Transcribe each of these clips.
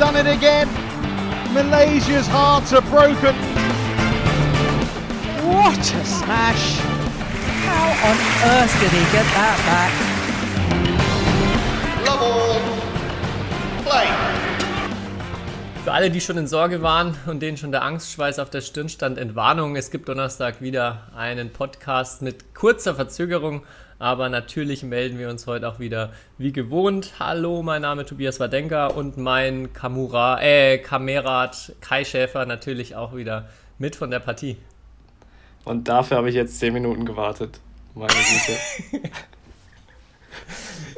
done it again. Malaysia's hearts are broken. What a smash! How on earth did he get that back? Love all. Play. Für alle, die schon in Sorge waren und denen schon der Angstschweiß auf der Stirn stand, Entwarnung. Es gibt Donnerstag wieder einen Podcast mit kurzer Verzögerung, aber natürlich melden wir uns heute auch wieder wie gewohnt. Hallo, mein Name ist Tobias Wadenka und mein Kamura, äh, Kamerad Kai Schäfer natürlich auch wieder mit von der Partie. Und dafür habe ich jetzt 10 Minuten gewartet. Meine Güte.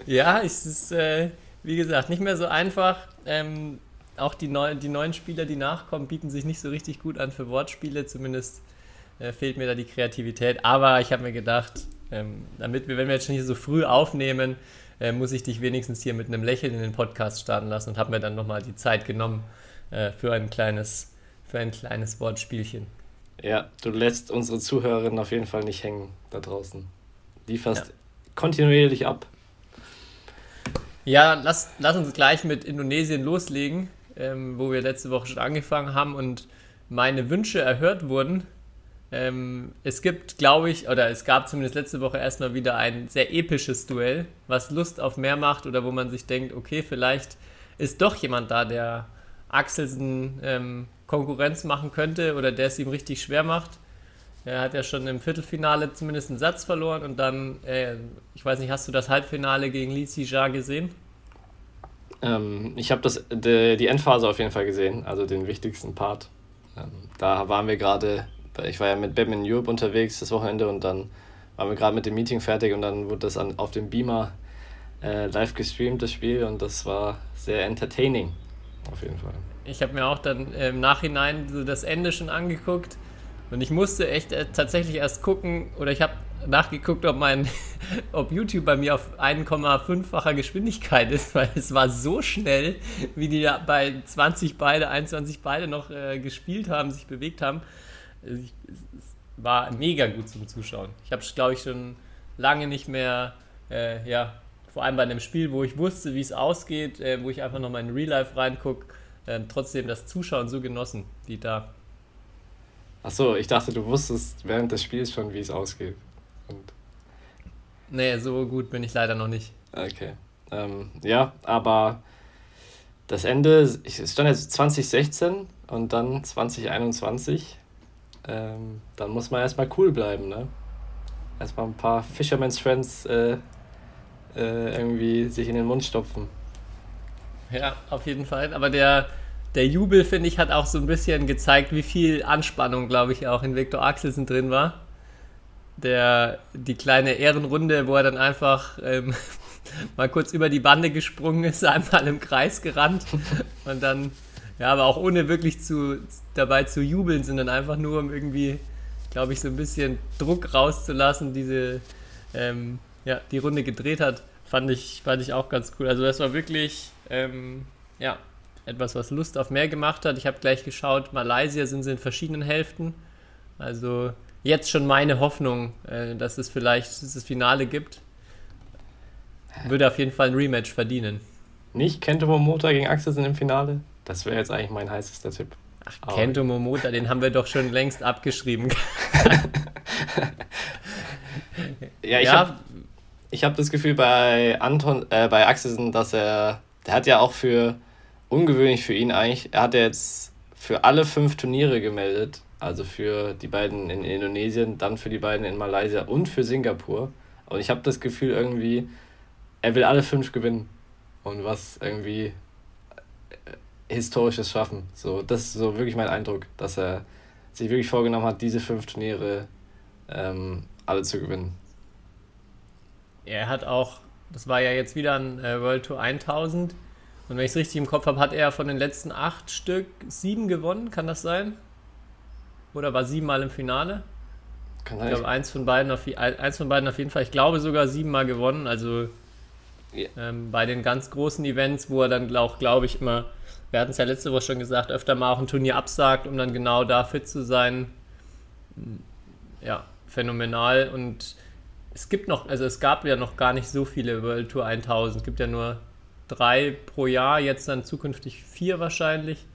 ja, es ist, äh, wie gesagt, nicht mehr so einfach. Ähm, auch die, neu, die neuen Spieler, die nachkommen, bieten sich nicht so richtig gut an für Wortspiele. Zumindest äh, fehlt mir da die Kreativität. Aber ich habe mir gedacht, ähm, damit wir, wenn wir jetzt schon hier so früh aufnehmen, äh, muss ich dich wenigstens hier mit einem Lächeln in den Podcast starten lassen und habe mir dann nochmal die Zeit genommen äh, für ein kleines, für ein kleines Wortspielchen. Ja, du lässt unsere Zuhörerinnen auf jeden Fall nicht hängen da draußen. Lieferst ja. kontinuierlich ab. Ja, lass, lass uns gleich mit Indonesien loslegen, ähm, wo wir letzte Woche schon angefangen haben und meine Wünsche erhört wurden. Ähm, es gibt, glaube ich, oder es gab zumindest letzte Woche erstmal wieder ein sehr episches Duell, was Lust auf mehr macht oder wo man sich denkt, okay, vielleicht ist doch jemand da, der Axelsen ähm, Konkurrenz machen könnte oder der es ihm richtig schwer macht. Er hat ja schon im Viertelfinale zumindest einen Satz verloren und dann, äh, ich weiß nicht, hast du das Halbfinale gegen Li Xijia gesehen? Ähm, ich habe die, die Endphase auf jeden Fall gesehen, also den wichtigsten Part. Ähm, da waren wir gerade, ich war ja mit Batman Europe unterwegs das Wochenende und dann waren wir gerade mit dem Meeting fertig und dann wurde das an, auf dem Beamer äh, live gestreamt, das Spiel, und das war sehr entertaining, auf jeden Fall ich habe mir auch dann im Nachhinein so das Ende schon angeguckt und ich musste echt äh, tatsächlich erst gucken oder ich habe nachgeguckt, ob mein ob YouTube bei mir auf 1,5-facher Geschwindigkeit ist, weil es war so schnell, wie die da bei 20 beide, 21 beide noch äh, gespielt haben, sich bewegt haben. Also ich, es war mega gut zum Zuschauen. Ich habe es, glaube ich, schon lange nicht mehr, äh, ja, vor allem bei einem Spiel, wo ich wusste, wie es ausgeht, äh, wo ich einfach noch mal in Real Life reingucke, ähm, trotzdem das Zuschauen so genossen wie da. Achso, ich dachte, du wusstest während des Spiels schon, wie es ausgeht. Und nee, so gut bin ich leider noch nicht. Okay. Ähm, ja, aber das Ende, es stand jetzt 2016 und dann 2021. Ähm, dann muss man erstmal cool bleiben, ne? Erstmal ein paar Fisherman's Friends äh, äh, irgendwie sich in den Mund stopfen. Ja, auf jeden Fall. Aber der, der Jubel, finde ich, hat auch so ein bisschen gezeigt, wie viel Anspannung, glaube ich, auch in Viktor Axelsen drin war. Der, die kleine Ehrenrunde, wo er dann einfach ähm, mal kurz über die Bande gesprungen ist, einmal im Kreis gerannt und dann, ja, aber auch ohne wirklich zu, dabei zu jubeln, sondern einfach nur, um irgendwie, glaube ich, so ein bisschen Druck rauszulassen, diese, ähm, ja, die Runde gedreht hat, fand ich, fand ich auch ganz cool. Also das war wirklich ähm, ja, etwas, was Lust auf mehr gemacht hat. Ich habe gleich geschaut, Malaysia sind sie in verschiedenen Hälften. Also jetzt schon meine Hoffnung, äh, dass es vielleicht das Finale gibt. Würde auf jeden Fall ein Rematch verdienen. Nicht Kento Momota gegen Axelsen im Finale? Das wäre jetzt eigentlich mein heißester Tipp. Ach, Aber Kento Momota, den haben wir doch schon längst abgeschrieben. ja, ich ja. habe hab das Gefühl bei Anton, äh, bei Axelsen, dass er der hat ja auch für, ungewöhnlich für ihn eigentlich, er hat ja jetzt für alle fünf Turniere gemeldet. Also für die beiden in Indonesien, dann für die beiden in Malaysia und für Singapur. Und ich habe das Gefühl irgendwie, er will alle fünf gewinnen. Und was irgendwie äh, Historisches schaffen. So, das ist so wirklich mein Eindruck, dass er sich wirklich vorgenommen hat, diese fünf Turniere ähm, alle zu gewinnen. Er hat auch das war ja jetzt wieder ein äh, World Tour 1000. Und wenn ich es richtig im Kopf habe, hat er von den letzten acht Stück sieben gewonnen. Kann das sein? Oder war siebenmal im Finale? Kann ich glaube, eins von, beiden auf, eins von beiden auf jeden Fall. Ich glaube sogar siebenmal gewonnen. Also yeah. ähm, bei den ganz großen Events, wo er dann auch, glaube ich, immer, wir hatten es ja letzte Woche schon gesagt, öfter mal auch ein Turnier absagt, um dann genau da fit zu sein. Ja, phänomenal. Und es gibt noch, also es gab ja noch gar nicht so viele World Tour 1000. Es gibt ja nur drei pro Jahr, jetzt dann zukünftig vier wahrscheinlich.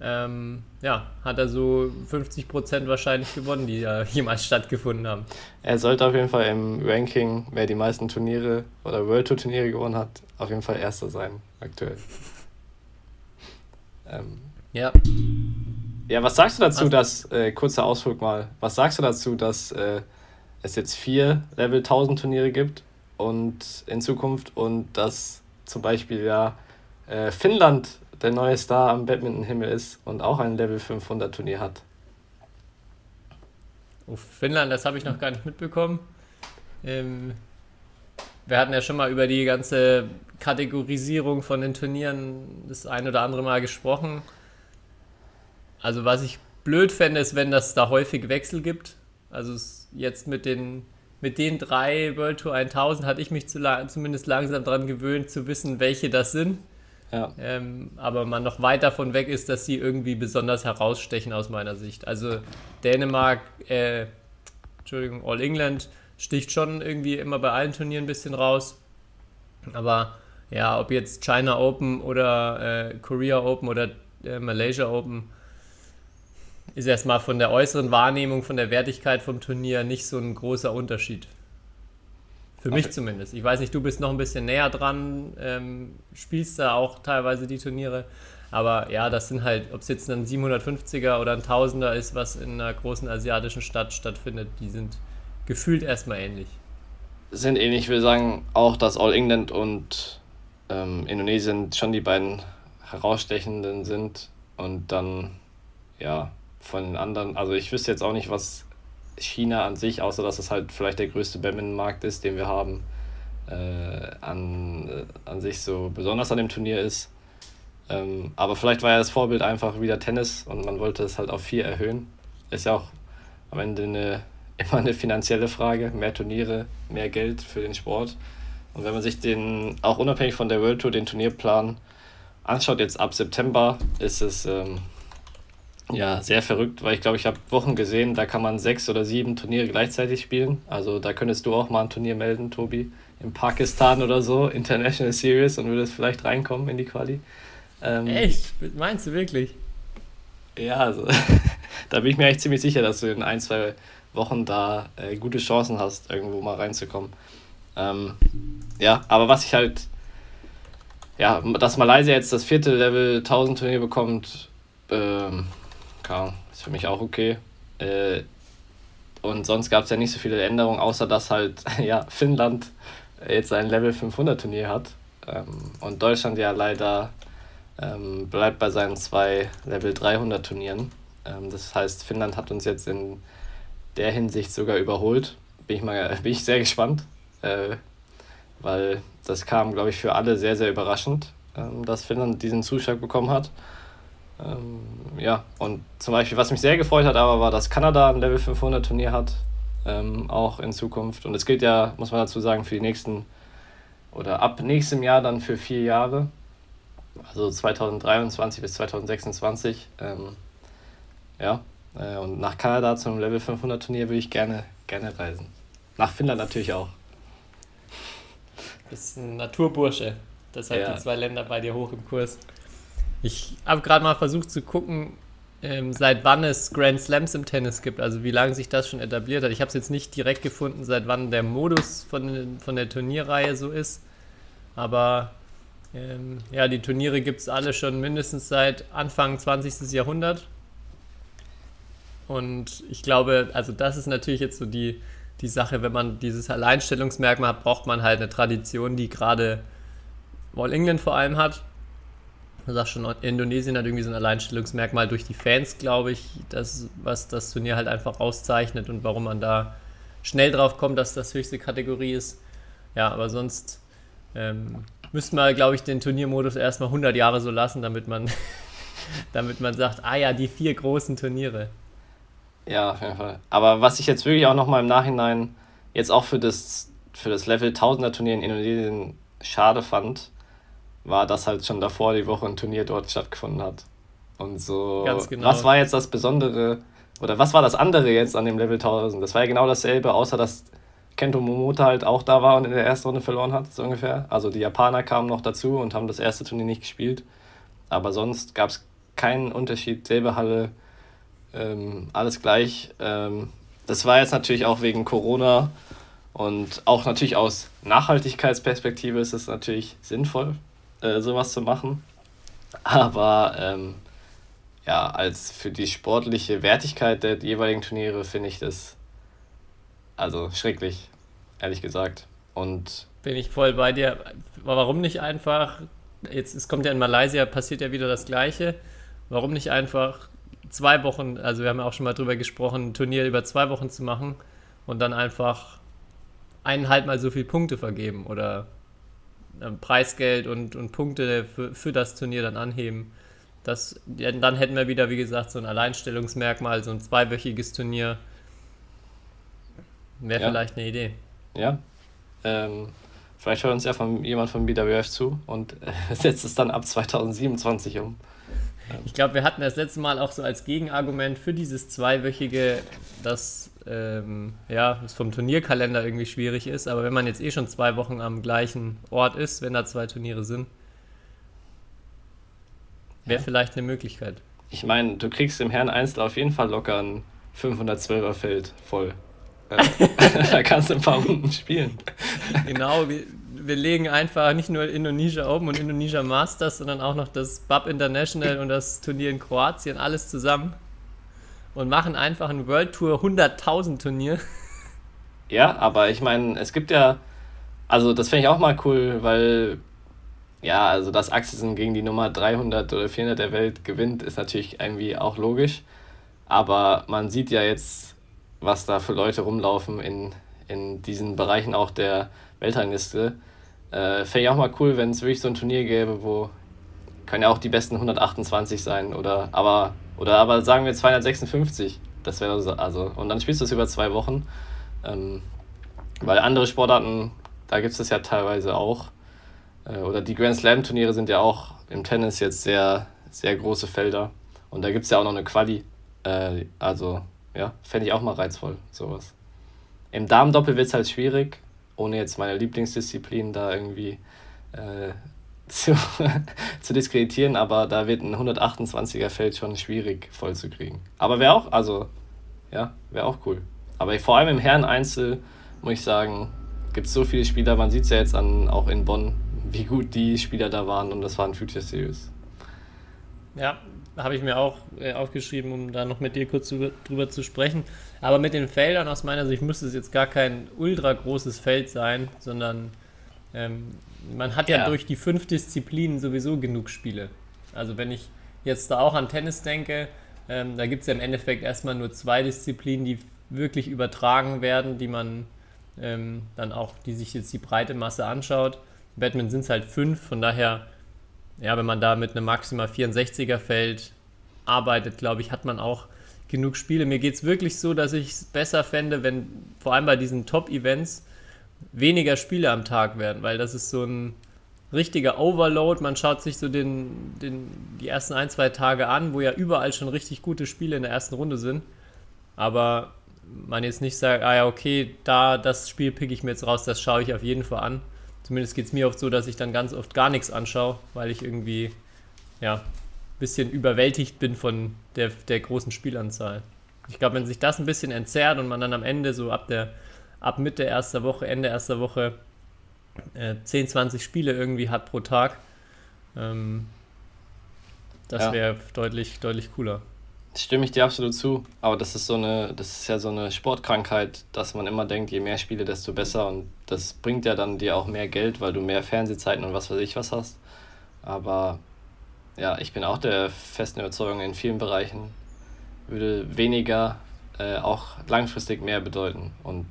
Ähm, ja, hat er so 50 Prozent wahrscheinlich gewonnen, die ja jemals stattgefunden haben. Er sollte auf jeden Fall im Ranking, wer die meisten Turniere oder World Tour Turniere gewonnen hat, auf jeden Fall Erster sein aktuell. Ähm, ja. Ja, was sagst du dazu, dass, äh, kurzer Ausflug mal, was sagst du dazu, dass äh, es jetzt vier Level 1000 Turniere gibt und in Zukunft und dass zum Beispiel ja äh, Finnland der neue Star am Badminton-Himmel ist und auch ein Level 500 Turnier hat. Oh, Finnland, das habe ich noch gar nicht mitbekommen. Ähm, wir hatten ja schon mal über die ganze Kategorisierung von den Turnieren das ein oder andere Mal gesprochen. Also was ich blöd fände, ist, wenn das da häufig Wechsel gibt. Also jetzt mit den, mit den drei World Tour 1000 hatte ich mich zu, zumindest langsam daran gewöhnt zu wissen, welche das sind. Ja. Ähm, aber man noch weit davon weg ist, dass sie irgendwie besonders herausstechen aus meiner Sicht. Also Dänemark, äh, Entschuldigung, All England sticht schon irgendwie immer bei allen Turnieren ein bisschen raus. Aber ja, ob jetzt China Open oder äh, Korea Open oder äh, Malaysia Open, ist erstmal von der äußeren Wahrnehmung, von der Wertigkeit vom Turnier nicht so ein großer Unterschied. Für mich okay. zumindest. Ich weiß nicht, du bist noch ein bisschen näher dran, ähm, spielst da auch teilweise die Turniere. Aber ja, das sind halt, ob es jetzt ein 750er oder ein 1000er ist, was in einer großen asiatischen Stadt stattfindet, die sind gefühlt erstmal ähnlich. Sind ähnlich. Ich würde sagen, auch dass All England und ähm, Indonesien schon die beiden herausstechenden sind. Und dann, ja, von den anderen, also ich wüsste jetzt auch nicht, was China an sich, außer dass es halt vielleicht der größte Badminton-Markt ist, den wir haben, äh, an, äh, an sich so besonders an dem Turnier ist. Ähm, aber vielleicht war ja das Vorbild einfach wieder Tennis und man wollte es halt auf vier erhöhen. Ist ja auch am Ende eine, immer eine finanzielle Frage. Mehr Turniere, mehr Geld für den Sport. Und wenn man sich den, auch unabhängig von der World Tour, den Turnierplan anschaut, jetzt ab September, ist es ähm, ja, sehr verrückt, weil ich glaube, ich habe Wochen gesehen, da kann man sechs oder sieben Turniere gleichzeitig spielen. Also da könntest du auch mal ein Turnier melden, Tobi, in Pakistan oder so, International Series und würdest vielleicht reinkommen in die Quali. Ähm, Echt? Meinst du wirklich? Ja, also da bin ich mir echt ziemlich sicher, dass du in ein, zwei Wochen da äh, gute Chancen hast, irgendwo mal reinzukommen. Ähm, ja, aber was ich halt, ja, dass Malaysia jetzt das vierte Level 1000 Turnier bekommt, ähm, ist für mich auch okay. Äh, und sonst gab es ja nicht so viele Änderungen, außer dass halt ja, Finnland jetzt ein Level 500 Turnier hat. Ähm, und Deutschland ja leider ähm, bleibt bei seinen zwei Level 300 Turnieren. Ähm, das heißt, Finnland hat uns jetzt in der Hinsicht sogar überholt. Bin ich, mal, bin ich sehr gespannt, äh, weil das kam, glaube ich, für alle sehr, sehr überraschend, ähm, dass Finnland diesen Zuschlag bekommen hat. Ähm, ja, und zum Beispiel, was mich sehr gefreut hat, aber war, dass Kanada ein Level 500 Turnier hat, ähm, auch in Zukunft. Und es gilt ja, muss man dazu sagen, für die nächsten oder ab nächstem Jahr dann für vier Jahre, also 2023 bis 2026. Ähm, ja, äh, und nach Kanada zum Level 500 Turnier würde ich gerne, gerne reisen. Nach Finnland natürlich auch. Bist ein Naturbursche. Deshalb ja. die zwei Länder bei dir hoch im Kurs. Ich habe gerade mal versucht zu gucken, ähm, seit wann es Grand Slams im Tennis gibt, also wie lange sich das schon etabliert hat. Ich habe es jetzt nicht direkt gefunden, seit wann der Modus von, von der Turnierreihe so ist. Aber ähm, ja, die Turniere gibt es alle schon mindestens seit Anfang 20. Jahrhundert. Und ich glaube, also das ist natürlich jetzt so die, die Sache, wenn man dieses Alleinstellungsmerkmal hat, braucht man halt eine Tradition, die gerade All England vor allem hat. Du sagst schon, Indonesien hat irgendwie so ein Alleinstellungsmerkmal durch die Fans, glaube ich, das, was das Turnier halt einfach auszeichnet und warum man da schnell drauf kommt, dass das höchste Kategorie ist. Ja, aber sonst ähm, müsste man, glaube ich, den Turniermodus erstmal 100 Jahre so lassen, damit man, damit man sagt, ah ja, die vier großen Turniere. Ja, auf jeden Fall. Aber was ich jetzt wirklich auch nochmal im Nachhinein jetzt auch für das, für das Level 1000er Turnier in Indonesien schade fand, war, dass halt schon davor die Woche ein Turnier dort stattgefunden hat. Und so, genau. was war jetzt das Besondere, oder was war das andere jetzt an dem Level 1000? Das war ja genau dasselbe, außer dass Kento Momota halt auch da war und in der ersten Runde verloren hat, so ungefähr. Also die Japaner kamen noch dazu und haben das erste Turnier nicht gespielt. Aber sonst gab es keinen Unterschied. Selbe Halle, ähm, alles gleich. Ähm, das war jetzt natürlich auch wegen Corona und auch natürlich aus Nachhaltigkeitsperspektive ist es natürlich sinnvoll, äh, sowas zu machen. Aber ähm, ja, als für die sportliche Wertigkeit der jeweiligen Turniere finde ich das also schrecklich, ehrlich gesagt. Und bin ich voll bei dir. Warum nicht einfach, jetzt es kommt ja in Malaysia, passiert ja wieder das Gleiche. Warum nicht einfach zwei Wochen, also wir haben ja auch schon mal drüber gesprochen, ein Turnier über zwei Wochen zu machen und dann einfach eineinhalb Mal so viele Punkte vergeben oder Preisgeld und, und Punkte für, für das Turnier dann anheben. Das, dann hätten wir wieder, wie gesagt, so ein Alleinstellungsmerkmal, so ein zweiwöchiges Turnier. Wäre ja. vielleicht eine Idee. Ja. Ähm, vielleicht hört uns ja von, jemand von BWF zu und äh, setzt es dann ab 2027 um. Ich glaube, wir hatten das letzte Mal auch so als Gegenargument für dieses zweiwöchige, dass ähm, ja, es vom Turnierkalender irgendwie schwierig ist. Aber wenn man jetzt eh schon zwei Wochen am gleichen Ort ist, wenn da zwei Turniere sind, wäre ja. vielleicht eine Möglichkeit. Ich meine, du kriegst im Herrn Einzel auf jeden Fall locker ein 512er Feld voll. da kannst du ein paar Runden spielen. Genau, wir, wir legen einfach nicht nur Indonesia Open und Indonesia Masters, sondern auch noch das BAP International und das Turnier in Kroatien, alles zusammen. Und machen einfach ein World Tour 100.000 Turnier. Ja, aber ich meine, es gibt ja, also das fände ich auch mal cool, weil, ja, also dass Axelsen gegen die Nummer 300 oder 400 der Welt gewinnt, ist natürlich irgendwie auch logisch. Aber man sieht ja jetzt, was da für Leute rumlaufen in, in diesen Bereichen auch der Weltrangliste. Äh, Fände ich auch mal cool, wenn es wirklich so ein Turnier gäbe, wo können ja auch die besten 128 sein oder aber oder aber sagen wir 256. Das wäre so, also und dann spielst du es über zwei Wochen. Ähm, weil andere Sportarten, da gibt es das ja teilweise auch. Äh, oder die Grand Slam Turniere sind ja auch im Tennis jetzt sehr, sehr große Felder. Und da gibt es ja auch noch eine Quali. Äh, also, ja, fände ich auch mal reizvoll, sowas. Im Damendoppel wird es halt schwierig, ohne jetzt meine Lieblingsdisziplin da irgendwie äh, zu, zu diskreditieren, aber da wird ein 128er Feld schon schwierig voll zu kriegen. Aber wäre auch, also, ja, wäre auch cool. Aber vor allem im Herren-Einzel, muss ich sagen, gibt es so viele Spieler, man sieht es ja jetzt an, auch in Bonn, wie gut die Spieler da waren und das waren Future Series. Ja, habe ich mir auch äh, aufgeschrieben, um da noch mit dir kurz drüber, drüber, zu sprechen. Aber mit den Feldern aus meiner Sicht müsste es jetzt gar kein ultra großes Feld sein, sondern ähm, man hat ja, ja, durch die fünf Disziplinen sowieso genug Spiele. Also wenn ich jetzt da auch an Tennis denke, ähm, da gibt es ja im Endeffekt erstmal nur zwei Disziplinen, die wirklich übertragen werden, die man ähm, dann auch, die sich jetzt die breite Masse anschaut. Badminton sind es halt fünf, von daher ja, wenn man da mit einem maximal 64er Feld arbeitet, glaube ich, hat man auch genug Spiele. Mir geht es wirklich so, dass ich es besser fände, wenn vor allem bei diesen Top-Events weniger Spiele am Tag werden, weil das ist so ein richtiger Overload. Man schaut sich so den, den, die ersten ein, zwei Tage an, wo ja überall schon richtig gute Spiele in der ersten Runde sind. Aber man jetzt nicht sagt, ah ja, okay, da das Spiel pick ich mir jetzt raus, das schaue ich auf jeden Fall an. Zumindest geht es mir oft so, dass ich dann ganz oft gar nichts anschaue, weil ich irgendwie, ja, ein bisschen überwältigt bin von der, der großen Spielanzahl. Ich glaube, wenn sich das ein bisschen entzerrt und man dann am Ende so ab der, ab Mitte erster Woche, Ende erster Woche äh, 10, 20 Spiele irgendwie hat pro Tag, ähm, das ja. wäre deutlich, deutlich cooler. Stimme ich dir absolut zu, aber das ist so eine, das ist ja so eine Sportkrankheit, dass man immer denkt, je mehr Spiele, desto besser und das bringt ja dann dir auch mehr Geld, weil du mehr Fernsehzeiten und was weiß ich was hast. Aber ja, ich bin auch der festen Überzeugung, in vielen Bereichen würde weniger äh, auch langfristig mehr bedeuten. Und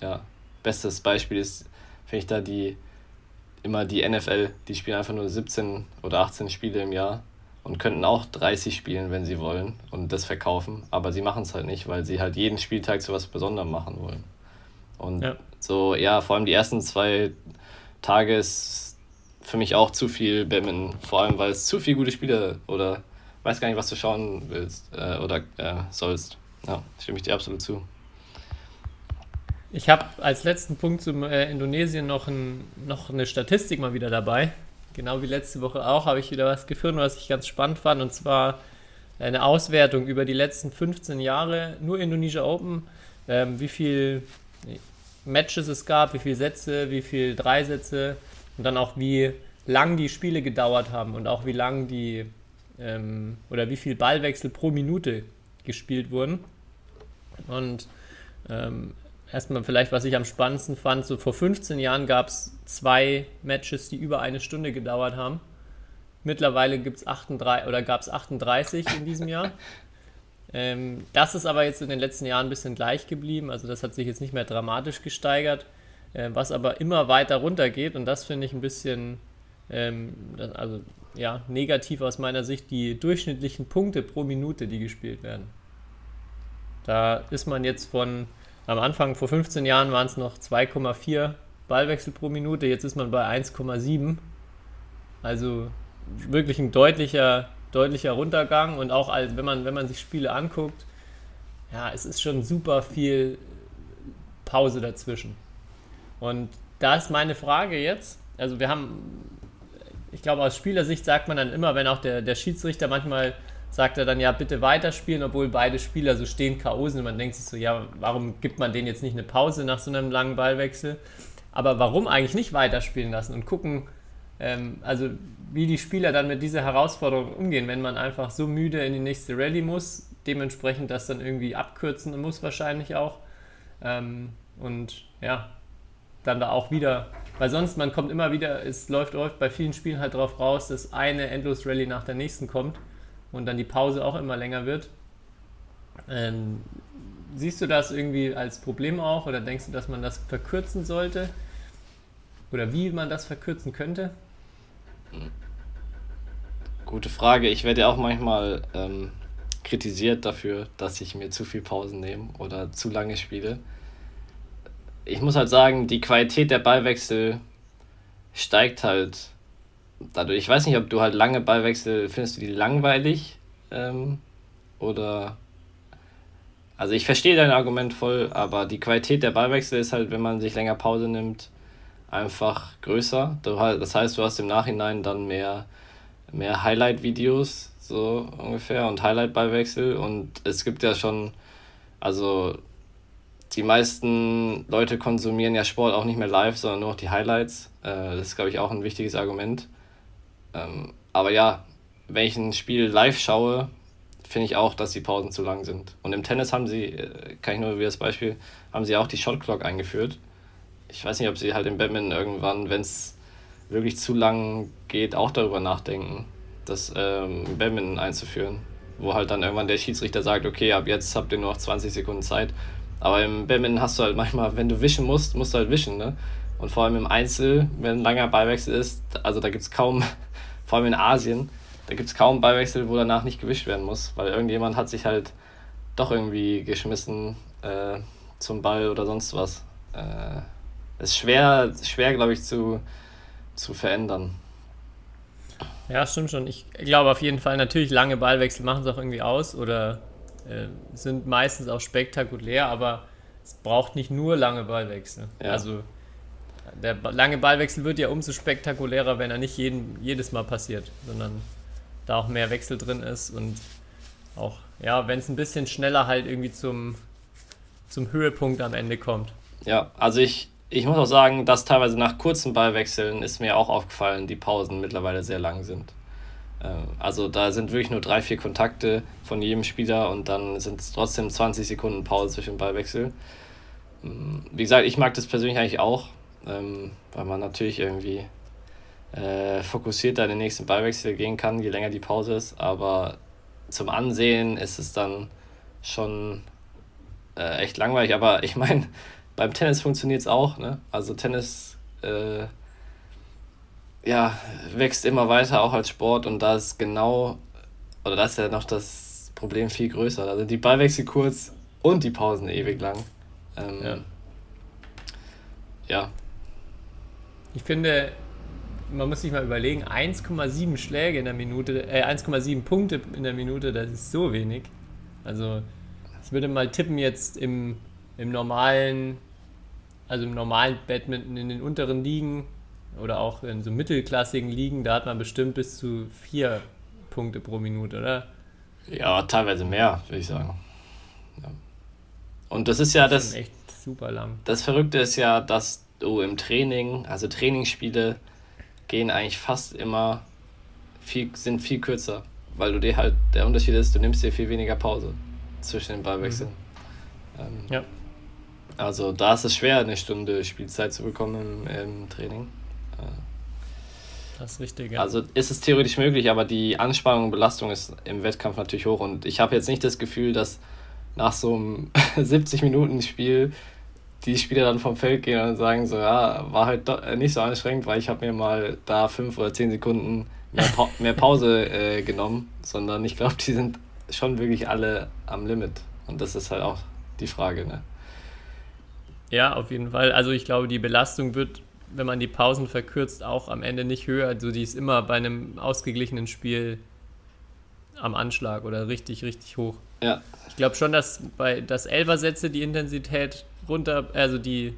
ja, bestes Beispiel ist, finde ich da die immer die NFL, die spielen einfach nur 17 oder 18 Spiele im Jahr und könnten auch 30 spielen, wenn sie wollen und das verkaufen, aber sie machen es halt nicht, weil sie halt jeden Spieltag zu was Besonderem machen wollen. Und ja. so, ja, vor allem die ersten zwei Tage ist für mich auch zu viel Badminton, vor allem weil es zu viele gute Spiele oder weiß gar nicht, was du schauen willst äh, oder äh, sollst. Ja, stimme ich dir absolut zu. Ich habe als letzten Punkt zum äh, Indonesien noch, ein, noch eine Statistik mal wieder dabei. Genau wie letzte Woche auch habe ich wieder was gefunden, was ich ganz spannend fand. Und zwar eine Auswertung über die letzten 15 Jahre, nur Indonesia Open, ähm, wie viel Matches es gab, wie viele Sätze, wie viele Dreisätze und dann auch wie lang die Spiele gedauert haben und auch wie lang die ähm, oder wie viel Ballwechsel pro Minute gespielt wurden. Und ähm, erstmal vielleicht, was ich am spannendsten fand, so vor 15 Jahren gab es zwei Matches, die über eine Stunde gedauert haben. Mittlerweile gibt's 38 oder gab es 38 in diesem Jahr. Ähm, das ist aber jetzt in den letzten Jahren ein bisschen gleich geblieben. Also das hat sich jetzt nicht mehr dramatisch gesteigert, äh, was aber immer weiter runter geht. Und das finde ich ein bisschen, ähm, also ja, negativ aus meiner Sicht, die durchschnittlichen Punkte pro Minute, die gespielt werden. Da ist man jetzt von, am Anfang vor 15 Jahren waren es noch 2,4 Ballwechsel pro Minute, jetzt ist man bei 1,7. Also wirklich ein deutlicher, deutlicher Runtergang und auch wenn man, wenn man sich Spiele anguckt, ja, es ist schon super viel Pause dazwischen. Und da ist meine Frage jetzt, also wir haben, ich glaube aus Spielersicht sagt man dann immer, wenn auch der, der Schiedsrichter manchmal sagt er dann ja bitte weiterspielen, obwohl beide Spieler so stehen K.O. sind. Man denkt sich so, ja, warum gibt man denen jetzt nicht eine Pause nach so einem langen Ballwechsel? Aber warum eigentlich nicht weiterspielen lassen und gucken, ähm, also wie die Spieler dann mit dieser Herausforderung umgehen, wenn man einfach so müde in die nächste Rallye muss, dementsprechend das dann irgendwie abkürzen muss wahrscheinlich auch. Ähm, und ja, dann da auch wieder, weil sonst man kommt immer wieder, es läuft, läuft bei vielen Spielen halt drauf raus, dass eine Endlos Rallye nach der nächsten kommt und dann die Pause auch immer länger wird. Ähm, siehst du das irgendwie als Problem auch oder denkst du, dass man das verkürzen sollte? Oder wie man das verkürzen könnte? Gute Frage. Ich werde ja auch manchmal ähm, kritisiert dafür, dass ich mir zu viel Pausen nehme oder zu lange spiele. Ich muss halt sagen, die Qualität der Ballwechsel steigt halt dadurch, ich weiß nicht, ob du halt lange Ballwechsel, findest du die langweilig? Ähm, oder. Also ich verstehe dein Argument voll, aber die Qualität der Ballwechsel ist halt, wenn man sich länger Pause nimmt, einfach größer. Das heißt, du hast im Nachhinein dann mehr, mehr Highlight-Videos, so ungefähr, und Highlight-Ballwechsel. Und es gibt ja schon, also die meisten Leute konsumieren ja Sport auch nicht mehr live, sondern nur noch die Highlights. Äh, das ist, glaube ich, auch ein wichtiges Argument. Ähm, aber ja, wenn ich ein Spiel live schaue, finde ich auch, dass die Pausen zu lang sind. Und im Tennis haben sie, äh, kann ich nur wie das Beispiel, haben sie auch die Shot Clock eingeführt. Ich weiß nicht, ob sie halt im Badminton irgendwann, wenn es wirklich zu lang geht, auch darüber nachdenken, das ähm, Badminton einzuführen. Wo halt dann irgendwann der Schiedsrichter sagt, okay, ab jetzt habt ihr nur noch 20 Sekunden Zeit. Aber im Badminton hast du halt manchmal, wenn du wischen musst, musst du halt wischen, ne? Und vor allem im Einzel, wenn ein langer Ballwechsel ist, also da gibt es kaum vor allem in Asien, da gibt es kaum Ballwechsel, wo danach nicht gewischt werden muss, weil irgendjemand hat sich halt doch irgendwie geschmissen äh, zum Ball oder sonst was. Äh, ist schwer, schwer glaube ich, zu, zu verändern. Ja, stimmt schon. Ich glaube auf jeden Fall, natürlich lange Ballwechsel machen es auch irgendwie aus oder äh, sind meistens auch spektakulär, aber es braucht nicht nur lange Ballwechsel. Ja. Also der lange Ballwechsel wird ja umso spektakulärer, wenn er nicht jeden, jedes Mal passiert, sondern da auch mehr Wechsel drin ist und auch, ja, wenn es ein bisschen schneller halt irgendwie zum, zum Höhepunkt am Ende kommt. Ja, also ich, ich muss auch sagen, dass teilweise nach kurzen Ballwechseln ist mir auch aufgefallen, die Pausen mittlerweile sehr lang sind. Ähm, also da sind wirklich nur drei, vier Kontakte von jedem Spieler und dann sind es trotzdem 20 Sekunden Pause zwischen Ballwechsel. Ähm, wie gesagt, ich mag das persönlich eigentlich auch, ähm, weil man natürlich irgendwie äh, fokussierter in den nächsten Ballwechsel gehen kann, je länger die Pause ist. Aber zum Ansehen ist es dann schon äh, echt langweilig. Aber ich meine, beim Tennis funktioniert es auch. Ne? Also Tennis äh, ja, wächst immer weiter, auch als Sport. Und da ist genau, oder da ist ja noch das Problem viel größer. Da sind die Ballwechsel kurz und die Pausen ewig lang. Ähm, ja. ja, ich finde, man muss sich mal überlegen, 1,7 Schläge in der Minute, äh, 1,7 Punkte in der Minute, das ist so wenig. Also, ich würde mal tippen, jetzt im, im normalen also im normalen Badminton in den unteren Ligen oder auch in so mittelklassigen Ligen, da hat man bestimmt bis zu vier Punkte pro Minute, oder? Ja, teilweise mehr, würde ich sagen. Ja. Und das ist ja das. das super lang. Das Verrückte ist ja, dass du im Training, also Trainingsspiele, gehen eigentlich fast immer viel, sind viel kürzer, weil du dir halt, der Unterschied ist, du nimmst dir viel weniger Pause zwischen den Ballwechseln. Mhm. Ähm, ja. Also da ist es schwer, eine Stunde Spielzeit zu bekommen im, im Training. Äh, das ist richtig, ja. Also ist es theoretisch möglich, aber die Anspannung und Belastung ist im Wettkampf natürlich hoch und ich habe jetzt nicht das Gefühl, dass nach so einem 70-Minuten-Spiel die Spieler dann vom Feld gehen und sagen so, ja, war halt äh, nicht so anstrengend, weil ich habe mir mal da fünf oder zehn Sekunden mehr, pa mehr Pause äh, genommen, sondern ich glaube, die sind schon wirklich alle am Limit. Und das ist halt auch die Frage, ne? Ja, auf jeden Fall. Also ich glaube, die Belastung wird, wenn man die Pausen verkürzt, auch am Ende nicht höher. Also die ist immer bei einem ausgeglichenen Spiel am Anschlag oder richtig, richtig hoch. Ja. Ich glaube schon, dass bei das Elversätze die Intensität runter, also die,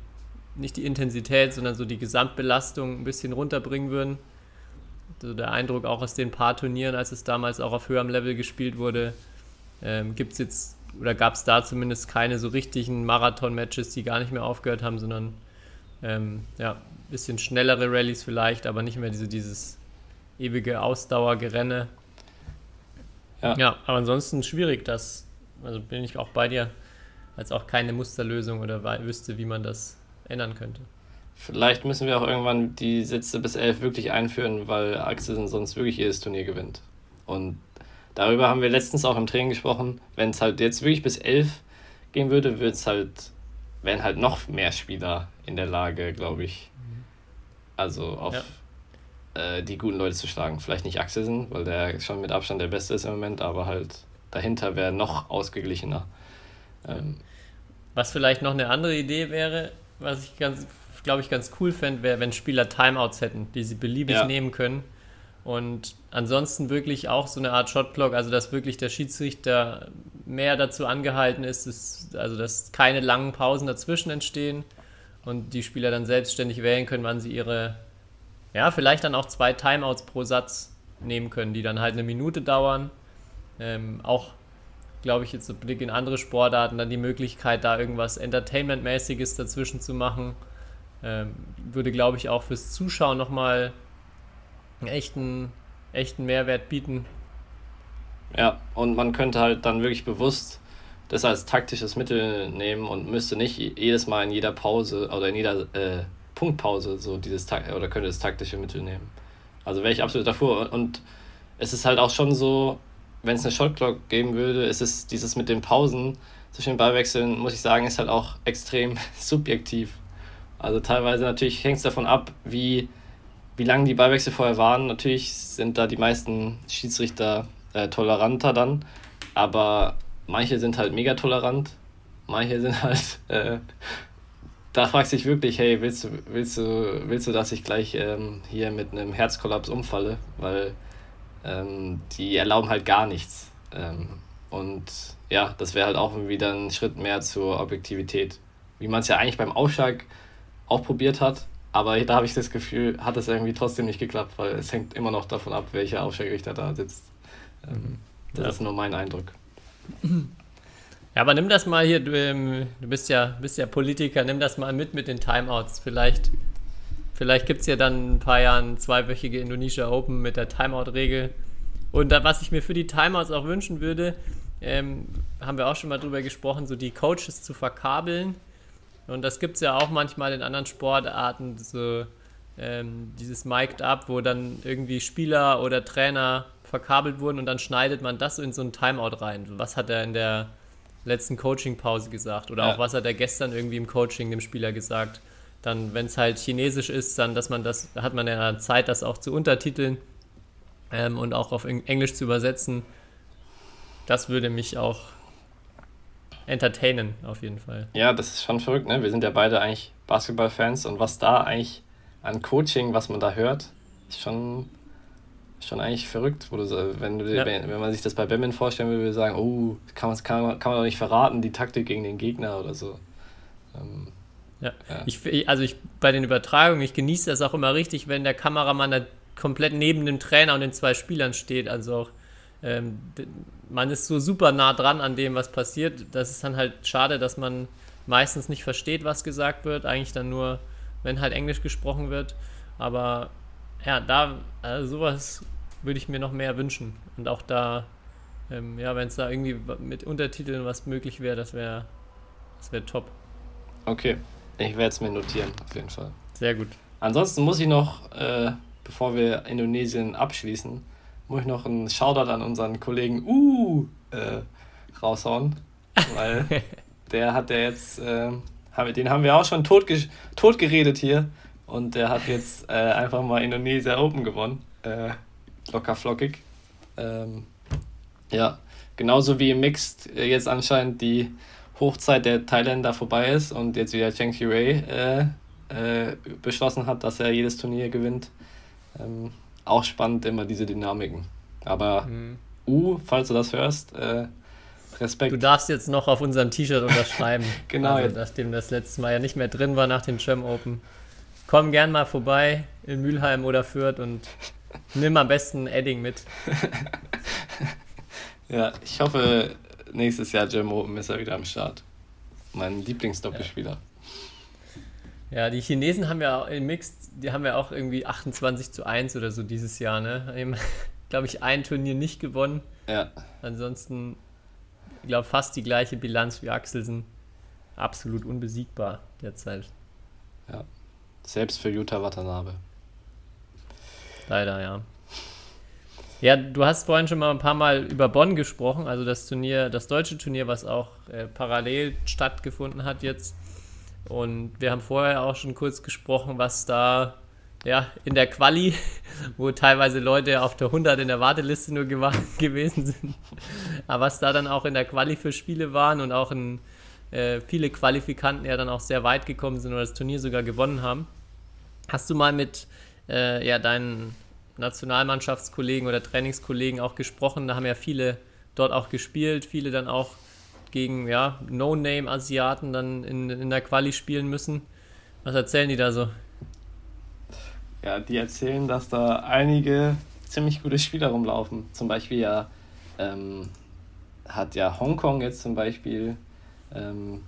nicht die Intensität, sondern so die Gesamtbelastung ein bisschen runterbringen würden. Also der Eindruck auch aus den paar Turnieren, als es damals auch auf höherem Level gespielt wurde, ähm, gibt es jetzt oder gab es da zumindest keine so richtigen Marathon-Matches, die gar nicht mehr aufgehört haben, sondern ähm, ja, ein bisschen schnellere Rallyes vielleicht, aber nicht mehr diese, dieses ewige Ausdauergerenne. Ja. ja, aber ansonsten schwierig, das, also bin ich auch bei dir, als auch keine Musterlösung oder wüsste, wie man das ändern könnte. Vielleicht müssen wir auch irgendwann die Sitze bis 11 wirklich einführen, weil Axel sonst wirklich jedes Turnier gewinnt. Und darüber haben wir letztens auch im Training gesprochen. Wenn es halt jetzt wirklich bis 11 gehen würde, wird's halt, wären halt noch mehr Spieler in der Lage, glaube ich, also auf ja. Äh, die guten Leute zu schlagen. Vielleicht nicht Axelsen, weil der schon mit Abstand der Beste ist im Moment, aber halt dahinter wäre noch ausgeglichener. Ähm, was vielleicht noch eine andere Idee wäre, was ich ganz, glaube ich, ganz cool fände, wäre, wenn Spieler Timeouts hätten, die sie beliebig ja. nehmen können. Und ansonsten wirklich auch so eine Art Shotblock, also dass wirklich der Schiedsrichter mehr dazu angehalten ist, ist, also dass keine langen Pausen dazwischen entstehen und die Spieler dann selbstständig wählen können, wann sie ihre, ja, vielleicht dann auch zwei Timeouts pro Satz nehmen können, die dann halt eine Minute dauern. Ähm, auch glaube ich, jetzt so Blick in andere Sportarten, dann die Möglichkeit, da irgendwas Entertainment-mäßiges dazwischen zu machen. Ähm, würde, glaube ich, auch fürs Zuschauen nochmal einen echten, echten Mehrwert bieten. Ja, und man könnte halt dann wirklich bewusst das als taktisches Mittel nehmen und müsste nicht jedes Mal in jeder Pause oder in jeder äh, Punktpause so dieses oder könnte das taktische Mittel nehmen. Also wäre ich absolut davor. Und es ist halt auch schon so, wenn es eine Shotclock geben würde, ist es dieses mit den Pausen zwischen den Ballwechseln, muss ich sagen, ist halt auch extrem subjektiv. Also teilweise natürlich hängt es davon ab, wie, wie lang die Ballwechsel vorher waren. Natürlich sind da die meisten Schiedsrichter äh, toleranter dann, aber manche sind halt mega tolerant, manche sind halt, äh, da fragst du dich wirklich, hey, willst du, willst du, willst du, dass ich gleich ähm, hier mit einem Herzkollaps umfalle? Weil ähm, die erlauben halt gar nichts. Ähm, und ja, das wäre halt auch wieder ein Schritt mehr zur Objektivität. Wie man es ja eigentlich beim Aufschlag auch probiert hat, aber da habe ich das Gefühl, hat es irgendwie trotzdem nicht geklappt, weil es hängt immer noch davon ab, welcher Aufschlagrichter da sitzt. Ähm, das ja. ist nur mein Eindruck. Ja, aber nimm das mal hier, du, ähm, du bist, ja, bist ja Politiker, nimm das mal mit mit den Timeouts. Vielleicht Vielleicht gibt es ja dann in ein paar Jahren zweiwöchige Indonesia Open mit der Timeout-Regel. Und da, was ich mir für die Timeouts auch wünschen würde, ähm, haben wir auch schon mal drüber gesprochen, so die Coaches zu verkabeln. Und das gibt es ja auch manchmal in anderen Sportarten, so ähm, dieses Mic'd Up, wo dann irgendwie Spieler oder Trainer verkabelt wurden und dann schneidet man das in so ein Timeout rein. Was hat er in der letzten Coaching-Pause gesagt? Oder ja. auch was hat er gestern irgendwie im Coaching dem Spieler gesagt? Dann, wenn es halt Chinesisch ist, dann, dass man das, hat man ja Zeit, das auch zu untertiteln ähm, und auch auf Englisch zu übersetzen. Das würde mich auch entertainen, auf jeden Fall. Ja, das ist schon verrückt, ne? Wir sind ja beide eigentlich Basketballfans und was da eigentlich an Coaching, was man da hört, ist schon, schon eigentlich verrückt. Wo du, wenn, du, ja. wenn, wenn man sich das bei Batman vorstellen würde, würde sagen, oh, kann, kann, kann man doch nicht verraten, die Taktik gegen den Gegner oder so. Ähm, Ja. ja. Ich, also ich bei den Übertragungen, ich genieße das auch immer richtig, wenn der Kameramann da komplett neben dem Trainer und den zwei Spielern steht. Also auch ähm, man ist so super nah dran an dem, was passiert. Das ist dann halt schade, dass man meistens nicht versteht, was gesagt wird. Eigentlich dann nur, wenn halt Englisch gesprochen wird. Aber ja, da, also sowas würde ich mir noch mehr wünschen. Und auch da, ähm, ja, wenn es da irgendwie mit Untertiteln was möglich wäre, das wäre das wär top. Okay, ich werde es mir notieren, auf jeden Fall. Sehr gut. Ansonsten muss ich noch, äh, bevor wir Indonesien abschließen, muss ich noch einen Shoutout an unseren Kollegen Uh äh, raushauen, weil der hat ja jetzt, äh, den haben wir auch schon tot, tot geredet hier und der hat jetzt äh, einfach mal Indonesia Open gewonnen. Äh, locker flockig. Ähm, ja, genauso wie im Mixed äh, jetzt anscheinend die Hochzeit der Thailänder vorbei ist und jetzt wieder Cheng Hui äh, äh, beschlossen hat, dass er jedes Turnier gewinnt. Ähm, auch spannend immer diese Dynamiken. Aber mhm. U, falls du das hörst, äh, Respekt. Du darfst jetzt noch auf unserem T-Shirt unterschreiben. genau. Also, nachdem das letzte Mal ja nicht mehr drin war nach dem Tram Open. Komm gern mal vorbei in Mülheim oder Fürth und nimm am besten Edding mit. ja, ich hoffe, nächstes Jahr Jam Open ist er wieder am Start. Mein Lieblingsdoppelspieler. Ja. ja, die Chinesen haben ja im Mixed, die haben ja auch irgendwie 28 zu 1 oder so dieses Jahr, ne? Glaube ich, ein Turnier nicht gewonnen. Ja. Ansonsten, ich glaube, fast die gleiche Bilanz wie Axelsen. Absolut unbesiegbar derzeit. Ja. Selbst für Jutta Watanabe. Leider, ja. Ja, du hast vorhin schon mal ein paar Mal über Bonn gesprochen, also das Turnier, das deutsche Turnier, was auch äh, parallel stattgefunden hat jetzt. Und wir haben vorher auch schon kurz gesprochen, was da ja, in der Quali, wo teilweise Leute auf der 100 in der Warteliste nur gewesen sind, aber was da dann auch in der Quali für Spiele waren und auch in, äh, viele Qualifikanten ja dann auch sehr weit gekommen sind oder das Turnier sogar gewonnen haben. Hast du mal mit äh, ja, deinen Nationalmannschaftskollegen oder Trainingskollegen auch gesprochen. Da haben ja viele dort auch gespielt, viele dann auch gegen ja, No-Name-Asiaten dann in, in der Quali spielen müssen. Was erzählen die da so? Ja, die erzählen, dass da einige ziemlich gute Spieler rumlaufen. Zum Beispiel ja ähm, hat ja Hongkong jetzt zum Beispiel, ähm,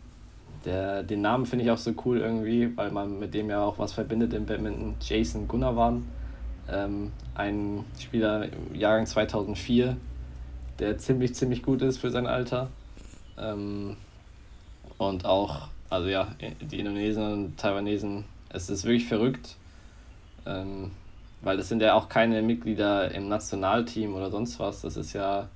der, den Namen finde ich auch so cool irgendwie, weil man mit dem ja auch was verbindet im Badminton. Jason Gunnawan ähm, ein Spieler im Jahrgang 2004, der ziemlich, ziemlich gut ist für sein Alter. Ähm, und auch, also ja, die Indonesier und Taiwanesen, es ist wirklich verrückt, ähm, weil das sind ja auch keine Mitglieder im Nationalteam oder sonst was. Das ist ja,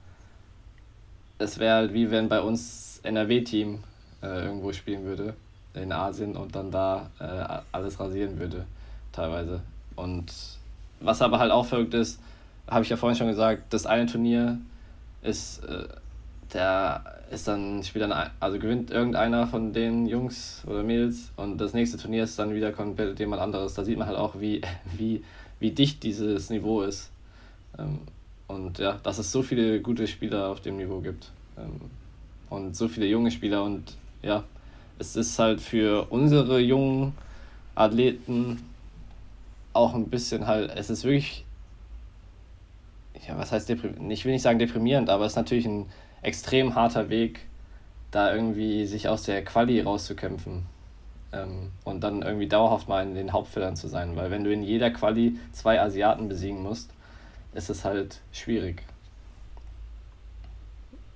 es wäre halt wie wenn bei uns NRW-Team äh, irgendwo spielen würde in Asien und dann da äh, alles rasieren würde, teilweise. Und was aber halt auch verrückt ist, habe ich ja vorhin schon gesagt, das eine Turnier ist, äh, der ist dann, spielt dann, also gewinnt irgendeiner von den Jungs oder Mädels und das nächste Turnier ist dann wieder komplett jemand anderes. Da sieht man halt auch, wie, wie, wie dicht dieses Niveau ist. Ähm, und ja, dass es so viele gute Spieler auf dem Niveau gibt. Ähm, und so viele junge Spieler und ja, es ist halt für unsere jungen Athleten auch ein bisschen halt, es ist wirklich, ja, was heißt deprimierend? Ich will nicht sagen deprimierend, aber es ist natürlich ein extrem harter Weg, da irgendwie sich aus der Quali rauszukämpfen. Ähm, und dann irgendwie dauerhaft mal in den Hauptfeldern zu sein, weil wenn du in jeder Quali zwei Asiaten besiegen musst, ist es halt schwierig.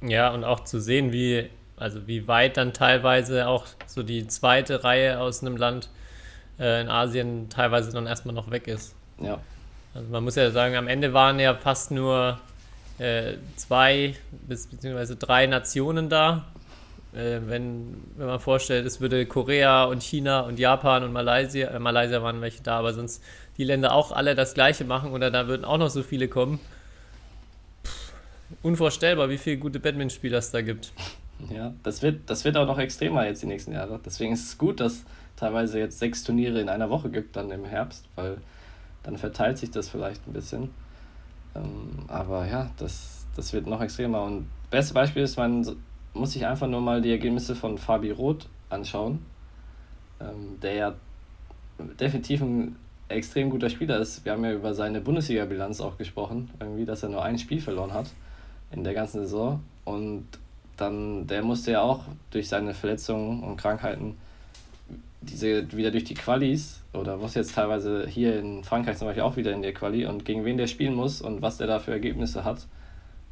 Ja, und auch zu sehen, wie, also wie weit dann teilweise auch so die zweite Reihe aus einem Land äh, in Asien teilweise dann erstmal noch weg ist. Ja. Also man muss ja sagen, am Ende waren ja fast nur äh, zwei bis beziehungsweise drei Nationen da. Äh, wenn, wenn man vorstellt, es würde Korea und China und Japan und Malaysia, äh, Malaysia waren welche da, aber sonst die Länder auch alle das gleiche machen oder da würden auch noch so viele kommen. Unvorstellbar, wie viele gute Badmintonspieler es da gibt. Ja, das wird, das wird auch noch extremer jetzt die nächsten Jahre. Deswegen ist es gut, dass teilweise jetzt sechs Turniere in einer Woche gibt, dann im Herbst, weil dann verteilt sich das vielleicht ein bisschen. Ähm, aber ja, das, das wird noch extremer. Und beste Beispiel ist, man muss sich einfach nur mal die Ergebnisse von Fabi Roth anschauen. ähm, der ja definitiv ein extrem guter Spieler ist. Wir haben ja über seine Bundesliga-Bilanz auch gesprochen, irgendwie, dass er nur ein Spiel verloren hat in der ganzen Saison. Und dann, der musste ja auch durch seine Verletzungen und Krankheiten diese wieder durch die Qualis oder muss jetzt teilweise hier in Frankreich zum Beispiel auch wieder in der Quali und gegen wen der spielen muss und was der da für Ergebnisse hat,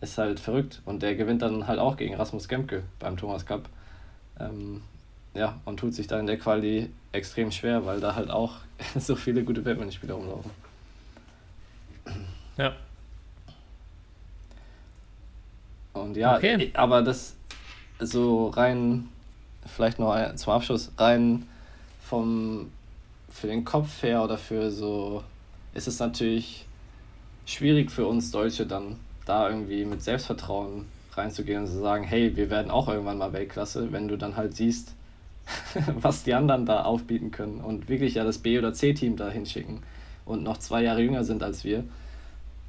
ist halt verrückt. Und der gewinnt dann halt auch gegen Rasmus Gemke beim Thomas Cup. Ähm, ja, und tut sich dann in der Quali extrem schwer, weil da halt auch so viele gute Batman-Spieler rumlaufen. Ja. Und ja, okay. aber das so rein, vielleicht noch zum Abschluss, rein vom für den Kopf her oder für so ist es natürlich schwierig für uns Deutsche dann da irgendwie mit Selbstvertrauen reinzugehen und zu sagen, hey, wir werden auch irgendwann mal Weltklasse, wenn du dann halt siehst, was die anderen da aufbieten können und wirklich ja das B- oder C-Team da hinschicken und noch zwei Jahre jünger sind als wir,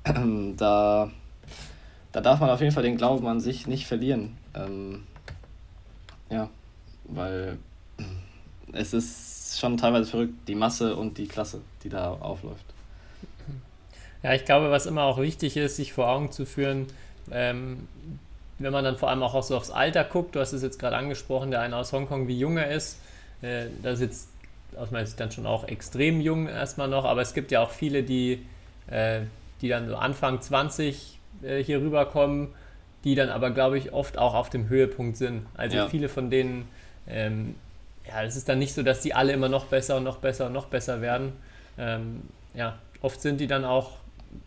da, da darf man auf jeden Fall den Glauben an sich nicht verlieren. Ähm, ja, weil es ist schon teilweise verrückt, die Masse und die Klasse, die da aufläuft. Ja, ich glaube, was immer auch wichtig ist, sich vor Augen zu führen, ähm, wenn man dann vor allem auch so aufs Alter guckt, du hast es jetzt gerade angesprochen, der eine aus Hongkong, wie jung er ist, äh, das ist jetzt aus meiner Sicht dann schon auch extrem jung erstmal noch, aber es gibt ja auch viele, die, äh, die dann so Anfang 20 äh, hier rüberkommen, die dann aber, glaube ich, oft auch auf dem Höhepunkt sind. Also ja. viele von denen, ähm, ja, es ist dann nicht so, dass die alle immer noch besser und noch besser und noch besser werden. Ähm, ja, oft sind die dann auch,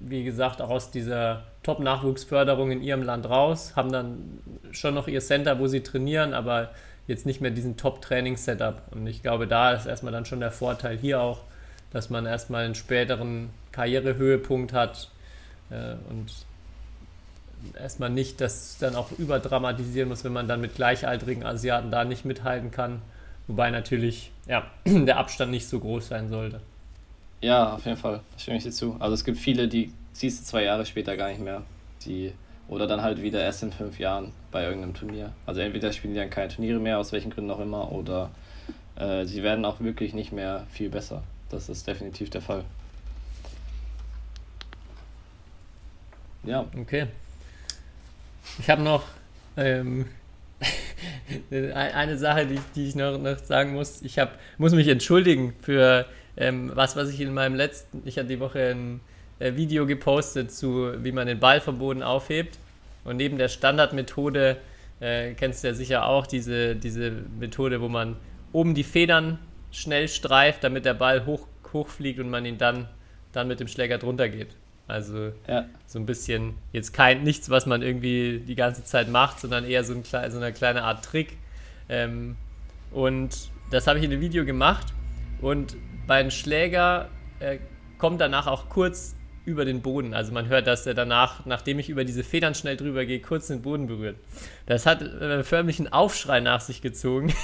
wie gesagt, auch aus dieser Top-Nachwuchsförderung in ihrem Land raus, haben dann schon noch ihr Center, wo sie trainieren, aber jetzt nicht mehr diesen Top-Training-Setup. Und ich glaube, da ist erstmal dann schon der Vorteil hier auch, dass man erstmal einen späteren Karrierehöhepunkt hat äh, und erstmal nicht das dann auch überdramatisieren muss, wenn man dann mit gleichaltrigen Asiaten da nicht mithalten kann. Wobei natürlich ja, der Abstand nicht so groß sein sollte. Ja, auf jeden Fall. Das stimme ich dir zu. Also es gibt viele, die siehst du zwei Jahre später gar nicht mehr. Die, oder dann halt wieder erst in fünf Jahren bei irgendeinem Turnier. Also entweder spielen die dann keine Turniere mehr, aus welchen Gründen auch immer, oder äh, sie werden auch wirklich nicht mehr viel besser. Das ist definitiv der Fall. Ja. Okay. Ich habe noch ähm, eine Sache, die, die ich noch, noch sagen muss. Ich hab, muss mich entschuldigen für ähm, was, was ich in meinem letzten, ich hatte die Woche ein äh, Video gepostet zu, wie man den Ball vom Boden aufhebt. Und neben der Standardmethode äh, kennst du ja sicher auch diese, diese Methode, wo man oben die Federn schnell streift, damit der Ball hoch, hochfliegt und man ihn dann, dann mit dem Schläger drunter geht. Also ja. so ein bisschen jetzt kein nichts, was man irgendwie die ganze Zeit macht, sondern eher so, ein, so eine kleine Art Trick. Ähm, und das habe ich in dem Video gemacht. Und beim Schläger äh, kommt danach auch kurz über den Boden. Also man hört, dass er danach, nachdem ich über diese Federn schnell drüber gehe, kurz den Boden berührt. Das hat äh, förmlich einen Aufschrei nach sich gezogen.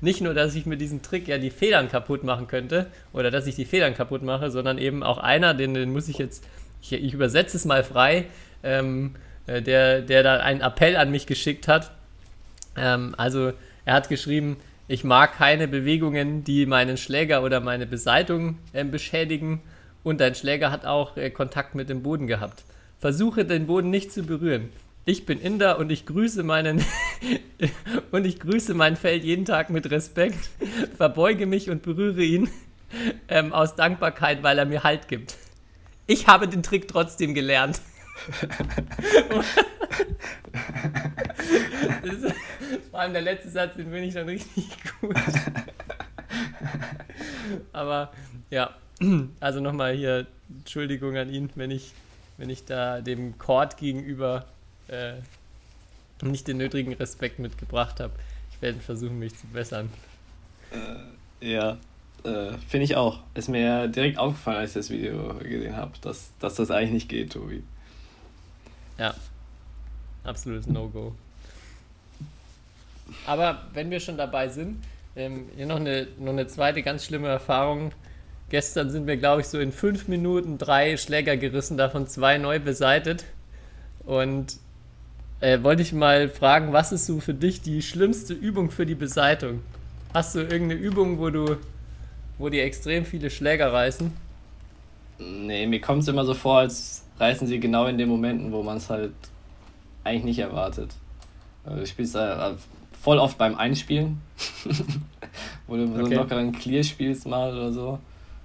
Nicht nur, dass ich mit diesem Trick ja die Federn kaputt machen könnte oder dass ich die Federn kaputt mache, sondern eben auch einer, den, den muss ich jetzt, ich, ich übersetze es mal frei, ähm, äh, der, der da einen Appell an mich geschickt hat. Ähm, also er hat geschrieben, ich mag keine Bewegungen, die meinen Schläger oder meine Beseitung äh, beschädigen und dein Schläger hat auch äh, Kontakt mit dem Boden gehabt. Versuche den Boden nicht zu berühren. Ich bin Inder und ich grüße meinen und ich grüße mein Feld jeden Tag mit Respekt, verbeuge mich und berühre ihn ähm, aus Dankbarkeit, weil er mir Halt gibt. Ich habe den Trick trotzdem gelernt. ist, vor allem der letzte Satz, den finde ich dann richtig gut. Aber ja, also nochmal hier Entschuldigung an ihn, wenn ich, wenn ich da dem Chord gegenüber äh, nicht den nötigen Respekt mitgebracht habe. Ich werde versuchen, mich zu bessern. Äh, ja, äh, finde ich auch. Ist mir direkt aufgefallen, als ich das Video gesehen habe, dass, dass das eigentlich nicht geht, Tobi. Ja, absolutes No-Go. Aber wenn wir schon dabei sind, ähm, hier noch eine, noch eine zweite ganz schlimme Erfahrung Gestern sind wir, glaube ich, so in fünf Minuten drei Schläger gerissen, davon zwei neu beseitet. Und äh, wollte ich mal fragen, was ist so für dich die schlimmste Übung für die Beseitung? Hast du irgendeine Übung, wo du, wo dir extrem viele Schläger reißen? Nee, mir kommt es immer so vor, als reißen sie genau in den Momenten, wo man es halt eigentlich nicht erwartet. Also du spielst da voll oft beim Einspielen, wo du so okay. einen lockeren Clear spielst mal oder so.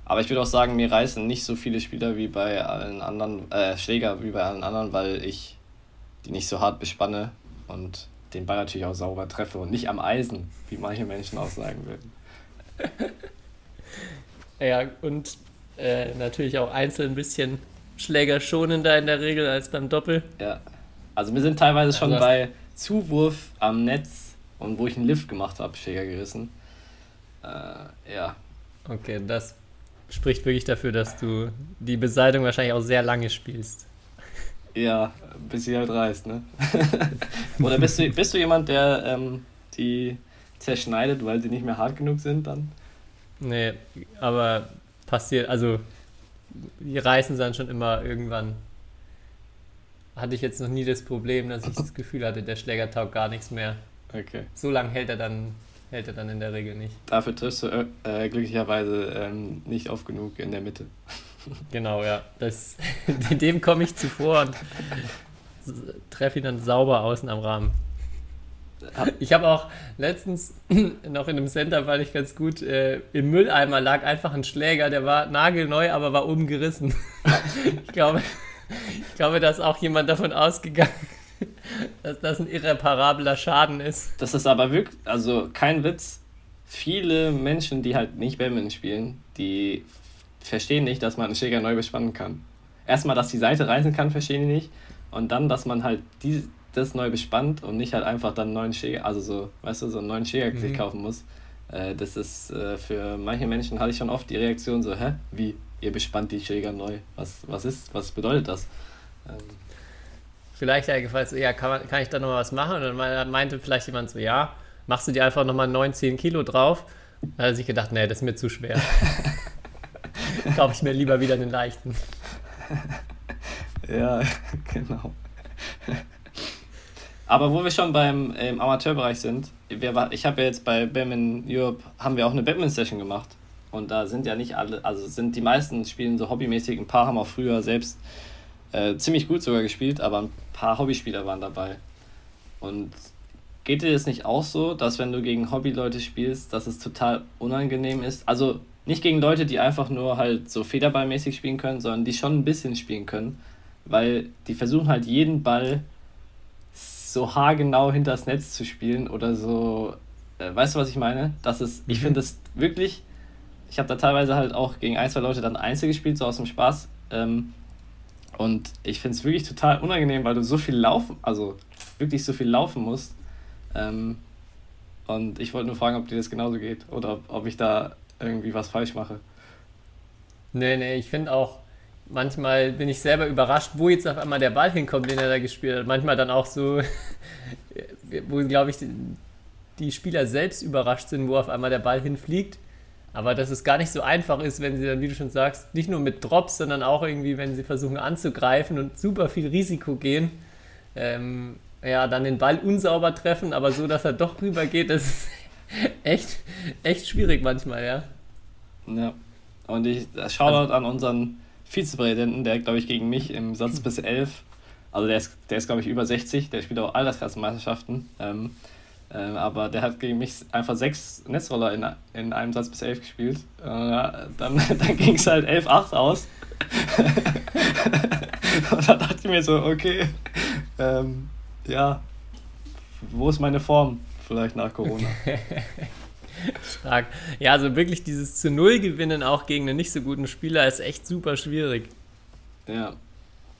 Aber ich würde auch sagen, mir reißen nicht so viele Spieler wie bei allen anderen, äh, Schläger wie bei allen anderen, weil ich die nicht so hart bespanne und den Ball natürlich auch sauber treffe und nicht am Eisen, wie manche Menschen auch sagen würden. ja, und äh, natürlich auch einzeln ein bisschen schlägerschonender in der Regel als beim Doppel. Ja, also wir sind teilweise schon also bei Zuwurf am Netz und wo ich einen Lift gemacht habe, Schläger gerissen. Äh, ja. Okay, das spricht wirklich dafür, dass du die Beseitigung wahrscheinlich auch sehr lange spielst. Ja, bis sie halt reißt, ne? Oder bist du, bist du jemand, der ähm, die zerschneidet, weil sie nicht mehr hart genug sind dann? Nee, aber passiert, also die reißen dann schon immer irgendwann. Hatte ich jetzt noch nie das Problem, dass ich das Gefühl hatte, der Schläger taugt gar nichts mehr. Okay. So lange hält er dann hält er dann in der Regel nicht. Dafür triffst du äh, äh glücklicherweise ähm, nicht oft genug in der Mitte. Genau, ja. Das, dem komme ich zuvor und treffe ihn dann sauber außen am Rahmen. Ich habe auch letztens noch in einem Center, fand ich ganz gut, äh, im Mülleimer lag einfach ein Schläger, der war nagelneu, aber war oben gerissen. ich, glaube, ich glaube, da ist auch jemand davon ausgegangen, dass das ein irreparabler Schaden ist. Das ist aber wirklich, also kein Witz. Viele Menschen, die halt nicht Badminton spielen, die verstehen nicht, dass man einen Schläger neu bespannen kann. Erstmal, dass die Seite reißen kann, verstehen die nicht. Und dann, dass man halt die, das neu bespannt und nicht halt einfach dann einen neuen Schläger, also so, weißt du, so einen neuen Schläger mhm. kaufen muss. Äh, das ist äh, für manche Menschen hatte ich schon oft die Reaktion so, hä, wie, ihr bespannt die Schläger neu? Was, was ist, was bedeutet das? Ähm, vielleicht ja gefragt, so, ja, kann, man, kann ich da nochmal was machen? Und dann meinte vielleicht jemand so, ja, machst du dir einfach nochmal 19 Kilo drauf? Da hat er sich gedacht, nee, das ist mir zu schwer. Kaufe ich mir lieber wieder den leichten. ja, genau. Aber wo wir schon beim im Amateurbereich sind, wir, ich habe ja jetzt bei Badminton Europe, haben wir auch eine Badminton-Session gemacht. Und da sind ja nicht alle, also sind die meisten spielen so hobbymäßig, ein paar haben auch früher selbst äh, ziemlich gut sogar gespielt, aber ein paar Hobbyspieler waren dabei. Und geht dir das nicht auch so, dass wenn du gegen Hobbyleute spielst, dass es total unangenehm ist? Also nicht gegen Leute, die einfach nur halt so federballmäßig spielen können, sondern die schon ein bisschen spielen können, weil die versuchen halt jeden Ball so haargenau hinter das Netz zu spielen oder so. Äh, weißt du, was ich meine? Das ist, ich mhm. finde das wirklich. Ich habe da teilweise halt auch gegen ein, zwei Leute dann Einzel gespielt, so aus dem Spaß. Ähm, und ich finde es wirklich total unangenehm, weil du so viel laufen, also wirklich so viel laufen musst. Ähm, und ich wollte nur fragen, ob dir das genauso geht oder ob, ob ich da irgendwie was falsch mache. Nee, nee, ich finde auch, manchmal bin ich selber überrascht, wo jetzt auf einmal der Ball hinkommt, den er da gespielt hat. Manchmal dann auch so, wo, glaube ich, die Spieler selbst überrascht sind, wo auf einmal der Ball hinfliegt. Aber dass es gar nicht so einfach ist, wenn sie dann, wie du schon sagst, nicht nur mit Drops, sondern auch irgendwie, wenn sie versuchen anzugreifen und super viel Risiko gehen, ähm, ja, dann den Ball unsauber treffen, aber so, dass er doch rüber geht, das ist echt, echt schwierig manchmal, ja. Ja. Und ich Shoutout also, an unseren Vizepräsidenten, der, glaube ich, gegen mich im Satz bis 11, also der ist, der ist glaube ich, über 60, der spielt auch Altersklassenmeisterschaften. Ähm, ähm, aber der hat gegen mich einfach sechs Netzroller in, in einem Satz bis elf gespielt. Äh, dann dann ging es halt 11-8 aus. und da dachte ich mir so, okay, ähm, ja, wo ist meine Form? Vielleicht nach Corona. Stark. Ja, also wirklich dieses zu Null gewinnen auch gegen einen nicht so guten Spieler ist echt super schwierig. Ja.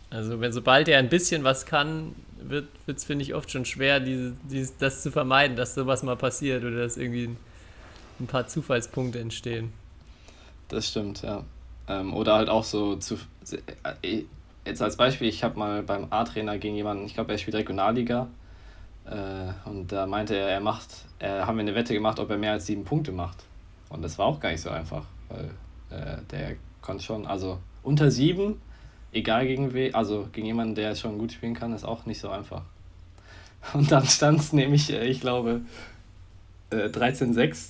Also wenn sobald er ein bisschen was kann, wird es, finde ich, oft schon schwer, diese, dieses, das zu vermeiden, dass sowas mal passiert oder dass irgendwie ein, ein paar Zufallspunkte entstehen. Das stimmt, ja. Ähm, oder halt auch so zu. Äh, jetzt als Beispiel, ich habe mal beim A-Trainer gegen jemanden, ich glaube, er spielt Regionalliga. Äh, und da meinte er, er macht, äh, haben wir eine Wette gemacht, ob er mehr als sieben Punkte macht. Und das war auch gar nicht so einfach, weil äh, der konnte schon, also unter sieben egal gegen wen, also gegen jemanden, der schon gut spielen kann, ist auch nicht so einfach. Und dann stand es nämlich, äh, ich glaube, 13-6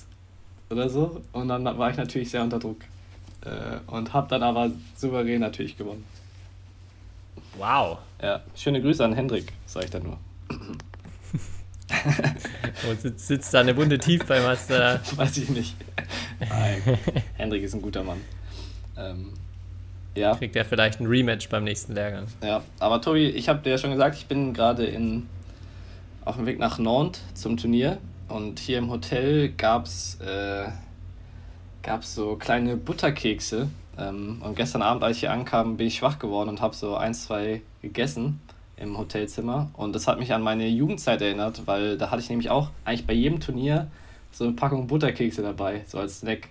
oder so. Und dann war ich natürlich sehr unter Druck. Äh, und habe dann aber souverän natürlich gewonnen. Wow. Ja, schöne Grüße an Hendrik, sage ich dann nur. Und sitzt, sitzt da eine Wunde tief beim Master? Weiß ich nicht. Nein, Hendrik ist ein guter Mann. Ähm, ja. Kriegt er vielleicht ein Rematch beim nächsten Lehrgang. Ja, aber Tobi, ich habe dir ja schon gesagt, ich bin gerade in auf dem Weg nach Nantes zum Turnier und hier im Hotel gab es äh, so kleine Butterkekse. Ähm, und gestern Abend, als ich hier ankam, bin ich schwach geworden und habe so ein, zwei gegessen im Hotelzimmer. Und das hat mich an meine Jugendzeit erinnert, weil da hatte ich nämlich auch eigentlich bei jedem Turnier so eine Packung Butterkekse dabei, so als Snack.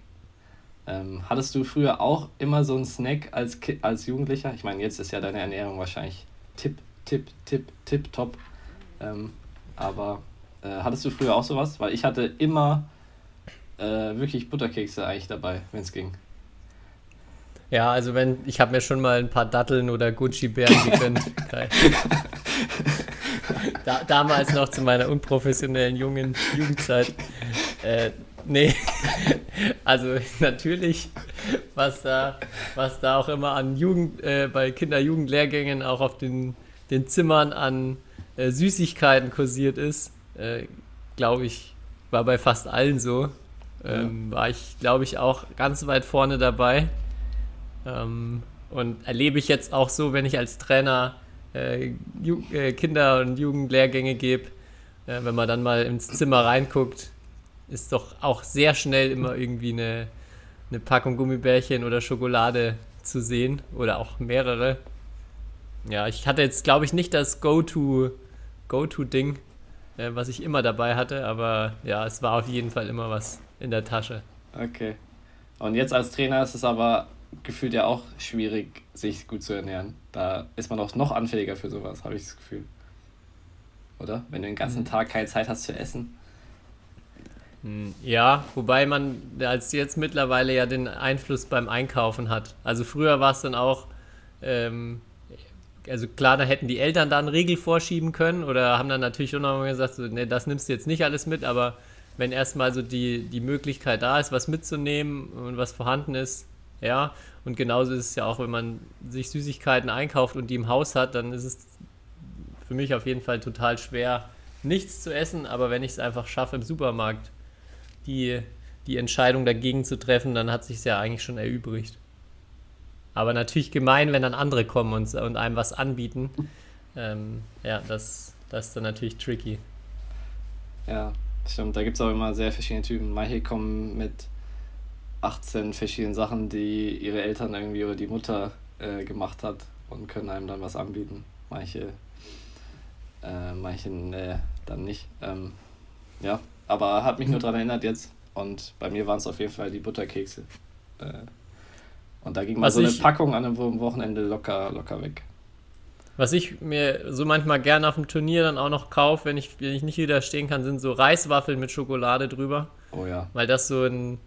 Ähm, hattest du früher auch immer so einen Snack als, als Jugendlicher? Ich meine, jetzt ist ja deine Ernährung wahrscheinlich tipp, tipp, tipp, tipp, top. Ähm, aber äh, hattest du früher auch sowas? Weil ich hatte immer äh, wirklich Butterkekse eigentlich dabei, wenn es ging. Ja, also wenn, ich habe mir schon mal ein paar Datteln oder Gucci-Bären gegönnt. da, damals noch zu meiner unprofessionellen jungen Jugendzeit. Äh, nee, also natürlich, was da, was da auch immer an Jugend, äh, bei Kinder-Jugendlehrgängen auch auf den, den Zimmern an äh, Süßigkeiten kursiert ist, äh, glaube ich, war bei fast allen so. Ähm, ja. War ich, glaube ich, auch ganz weit vorne dabei. Ähm, und erlebe ich jetzt auch so, wenn ich als Trainer äh, äh, Kinder- und Jugendlehrgänge gebe, äh, wenn man dann mal ins Zimmer reinguckt, ist doch auch sehr schnell immer irgendwie eine, eine Packung Gummibärchen oder Schokolade zu sehen oder auch mehrere. Ja, ich hatte jetzt, glaube ich, nicht das Go-To Go-To-Ding, äh, was ich immer dabei hatte, aber ja, es war auf jeden Fall immer was in der Tasche. Okay. Und jetzt als Trainer ist es aber gefühlt ja auch schwierig, sich gut zu ernähren. Da ist man auch noch anfälliger für sowas, habe ich das Gefühl. Oder? Wenn du den ganzen mhm. Tag keine Zeit hast zu essen. Hm, ja, wobei man als jetzt mittlerweile ja den Einfluss beim Einkaufen hat. Also früher war es dann auch, ähm, also klar, da hätten die Eltern da einen Riegel vorschieben können oder haben dann natürlich schon nochmal gesagt, so, nee, das nimmst du jetzt nicht alles mit, aber wenn erstmal so die, die Möglichkeit da ist, was mitzunehmen und was vorhanden ist, ja. Und genauso ist es ja auch, wenn man sich Süßigkeiten einkauft und die im Haus hat, dann ist es für mich auf jeden Fall total schwer, nichts zu essen, aber wenn ich es einfach schaffe, im Supermarkt die, die Entscheidung dagegen zu treffen, dann hat sich ja eigentlich schon erübrigt. Aber natürlich gemein, wenn dann andere kommen und, und einem was anbieten. Ähm, ja, das, das ist dann natürlich tricky. Ja, stimmt. Da gibt es auch immer sehr verschiedene Typen. Manche kommen mit 18 verschiedenen Sachen, die ihre Eltern irgendwie oder die Mutter äh, gemacht hat und können einem dann was anbieten. Manche, äh, manche äh, dann nicht. Ähm, ja, aber hat mich nur daran erinnert jetzt. Und bei mir waren es auf jeden Fall die Butterkekse. Äh, und da ging mal so eine Packung an einem Wochenende locker, locker weg. Was ich mir so manchmal gerne auf dem Turnier dann auch noch kaufe, wenn ich, wenn ich nicht widerstehen kann, sind so Reiswaffeln mit Schokolade drüber. Oh ja. Weil das so ein,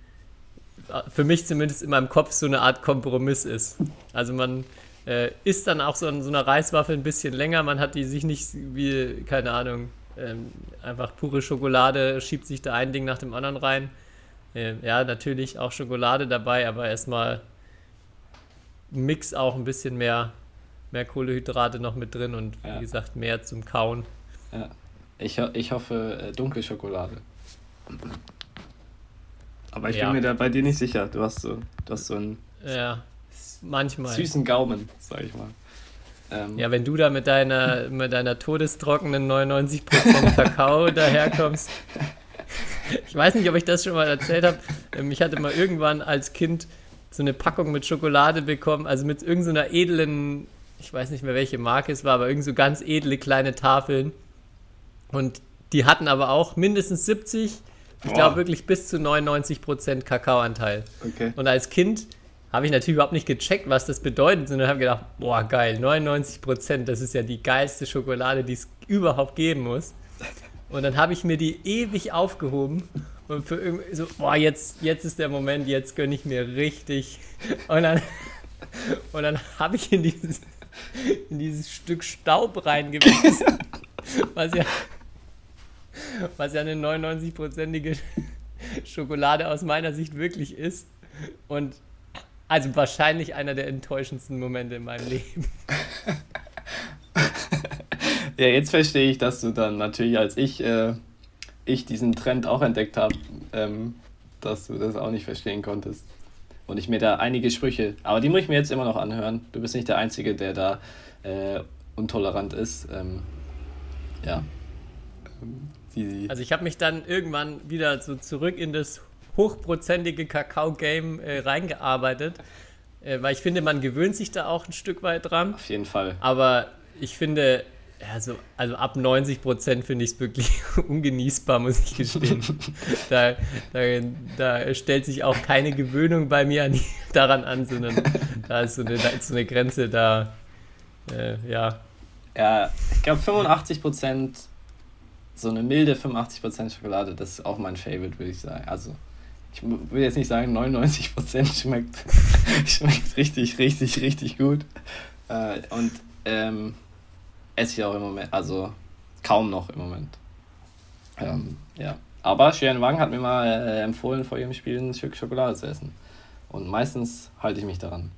für mich zumindest in meinem Kopf so eine Art Kompromiss ist. Also man äh, isst dann auch so an so einer Reiswaffel ein bisschen länger, man hat die sich nicht wie, keine Ahnung, ähm, einfach pure Schokolade, schiebt sich da ein Ding nach dem anderen rein. Äh, ja, natürlich auch Schokolade dabei, aber erstmal Mix auch ein bisschen mehr, mehr Kohlehydrate noch mit drin und wie ja. gesagt mehr zum Kauen. Ja. Ich, ich hoffe äh, dunkle Schokolade. Aber ich ja. bin mir da bei dir nicht sicher. Du hast so, du hast so einen ja, manchmal. süßen Gaumen, sag ich mal. Ähm, ja, wenn du da mit deiner, mit deiner todestrockenen 99% Kakao daherkommst. Ich weiß nicht, ob ich das schon mal erzählt habe. Ähm, ich hatte mal irgendwann als Kind so eine Packung mit Schokolade bekommen, also mit irgendeiner so edlen, ich weiß nicht mehr welche Marke es war, aber irgend so ganz edle kleine Tafeln. Und die hatten aber auch mindestens 70, ich glaube wirklich bis zu 99% Kakaoanteil. Okay. Und als Kind habe ich natürlich überhaupt nicht gecheckt, was das bedeutet, sondern habe gedacht, boah, geil, 99% das ist ja die geilste Schokolade, die es überhaupt geben muss. Und dann habe ich mir die ewig aufgehoben und für irgendwie so, boah, jetzt, jetzt ist der Moment, jetzt gönne ich mir richtig. Und dann, und dann habe ich in dieses, in dieses Stück Staub reingewiesen, was ja, was ja eine 99-prozentige Schokolade aus meiner Sicht wirklich ist. Und also wahrscheinlich einer der enttäuschendsten Momente in meinem Leben. ja, jetzt verstehe ich, dass du dann natürlich als ich, äh, ich diesen Trend auch entdeckt habe, ähm, dass du das auch nicht verstehen konntest. Und ich mir da einige Sprüche, aber die muss ich mir jetzt immer noch anhören. Du bist nicht der Einzige, der da äh, untolerant ist. Ähm, ja. Die, also ich habe mich dann irgendwann wieder so zurück in das hochprozentige Kakao-Game äh, reingearbeitet, äh, weil ich finde, man gewöhnt sich da auch ein Stück weit dran. Auf jeden Fall. Aber ich finde, ja, so, also ab 90 Prozent finde ich es wirklich ungenießbar, muss ich gestehen. da, da, da, stellt sich auch keine Gewöhnung bei mir an, daran an, sondern da ist so eine, da ist so eine Grenze da, äh, ja. Ja, ich glaube 85 Prozent, so eine milde 85 Prozent Schokolade, das ist auch mein Favorite, würde ich sagen. Also ich will jetzt nicht sagen, 99% schmeckt, schmeckt richtig, richtig, richtig gut. Äh, und ähm, esse ich auch im Moment, also kaum noch im Moment. Ähm, ja. Aber Sharon Wang hat mir mal äh, empfohlen, vor ihrem Spiel ein Stück Schokolade zu essen. Und meistens halte ich mich daran.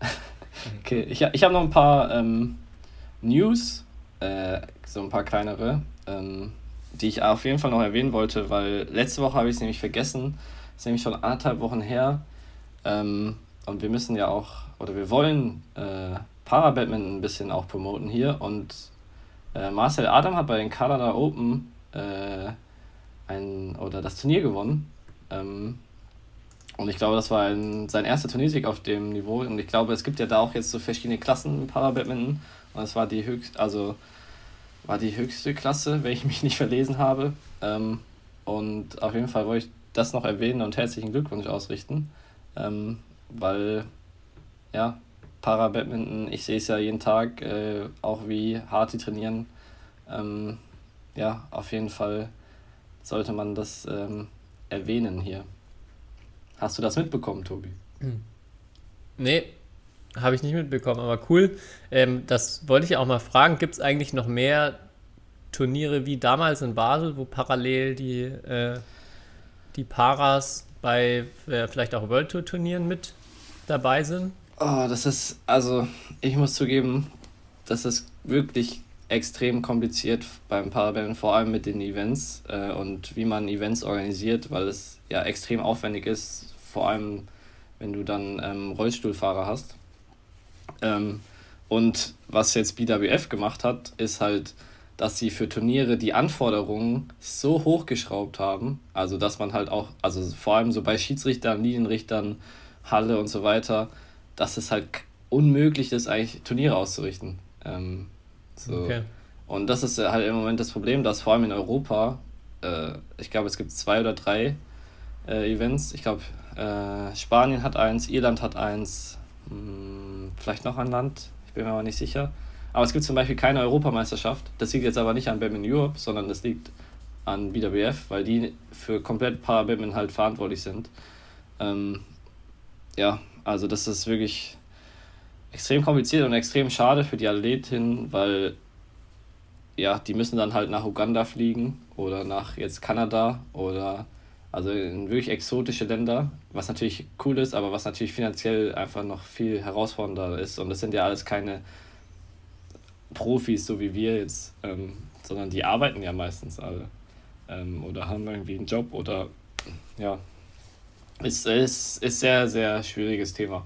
okay, ich, ich habe noch ein paar ähm, News, äh, so ein paar kleinere. Ähm, die ich auf jeden Fall noch erwähnen wollte, weil letzte Woche habe ich es nämlich vergessen. Das ist nämlich schon anderthalb Wochen her. Ähm, und wir müssen ja auch, oder wir wollen äh, Parabadminton ein bisschen auch promoten hier. Und äh, Marcel Adam hat bei den Canada Open äh, ein, oder das Turnier gewonnen. Ähm, und ich glaube, das war ein, sein erster Turniersieg auf dem Niveau. Und ich glaube, es gibt ja da auch jetzt so verschiedene Klassen im Parabadminton. Und das war die höchste, also war die höchste Klasse, wenn ich mich nicht verlesen habe. Ähm, und auf jeden Fall wollte ich das noch erwähnen und herzlichen Glückwunsch ausrichten, ähm, weil ja, Para-Badminton, ich sehe es ja jeden Tag, äh, auch wie hart die trainieren. Ähm, ja, auf jeden Fall sollte man das ähm, erwähnen hier. Hast du das mitbekommen, Tobi? Nee, habe ich nicht mitbekommen, aber cool. Ähm, das wollte ich auch mal fragen. Gibt es eigentlich noch mehr Turniere wie damals in Basel, wo parallel die, äh, die Paras bei äh, vielleicht auch World Tour Turnieren mit dabei sind? Oh, das ist, also ich muss zugeben, das ist wirklich extrem kompliziert beim Parabellum, vor allem mit den Events äh, und wie man Events organisiert, weil es ja extrem aufwendig ist, vor allem wenn du dann ähm, Rollstuhlfahrer hast. Ähm, und was jetzt BWF gemacht hat, ist halt, dass sie für Turniere die Anforderungen so hochgeschraubt haben, also dass man halt auch, also vor allem so bei Schiedsrichtern, Linienrichtern, Halle und so weiter, dass es halt unmöglich ist, eigentlich Turniere auszurichten. Ähm, so. Okay. Und das ist halt im Moment das Problem, dass vor allem in Europa, äh, ich glaube, es gibt zwei oder drei äh, Events. Ich glaube, äh, Spanien hat eins, Irland hat eins, mh, hm, vielleicht noch ein Land, ich bin mir aber nicht sicher. Aber es gibt zum Beispiel keine Europameisterschaft. Das liegt jetzt aber nicht an Badminton Europe, sondern das liegt an BWF, weil die für komplett Parabadminton halt verantwortlich sind. Ähm, ja, also das ist wirklich extrem kompliziert und extrem schade für die Athletin, weil ja, die müssen dann halt nach Uganda fliegen oder nach jetzt Kanada oder also in wirklich exotische Länder, was natürlich cool ist, aber was natürlich finanziell einfach noch viel herausfordernder ist. Und das sind ja alles keine Profis, so wie wir jetzt, ähm, sondern die arbeiten ja meistens alle ähm, oder haben irgendwie einen Job oder ja. Es ist, ist sehr, sehr schwieriges Thema,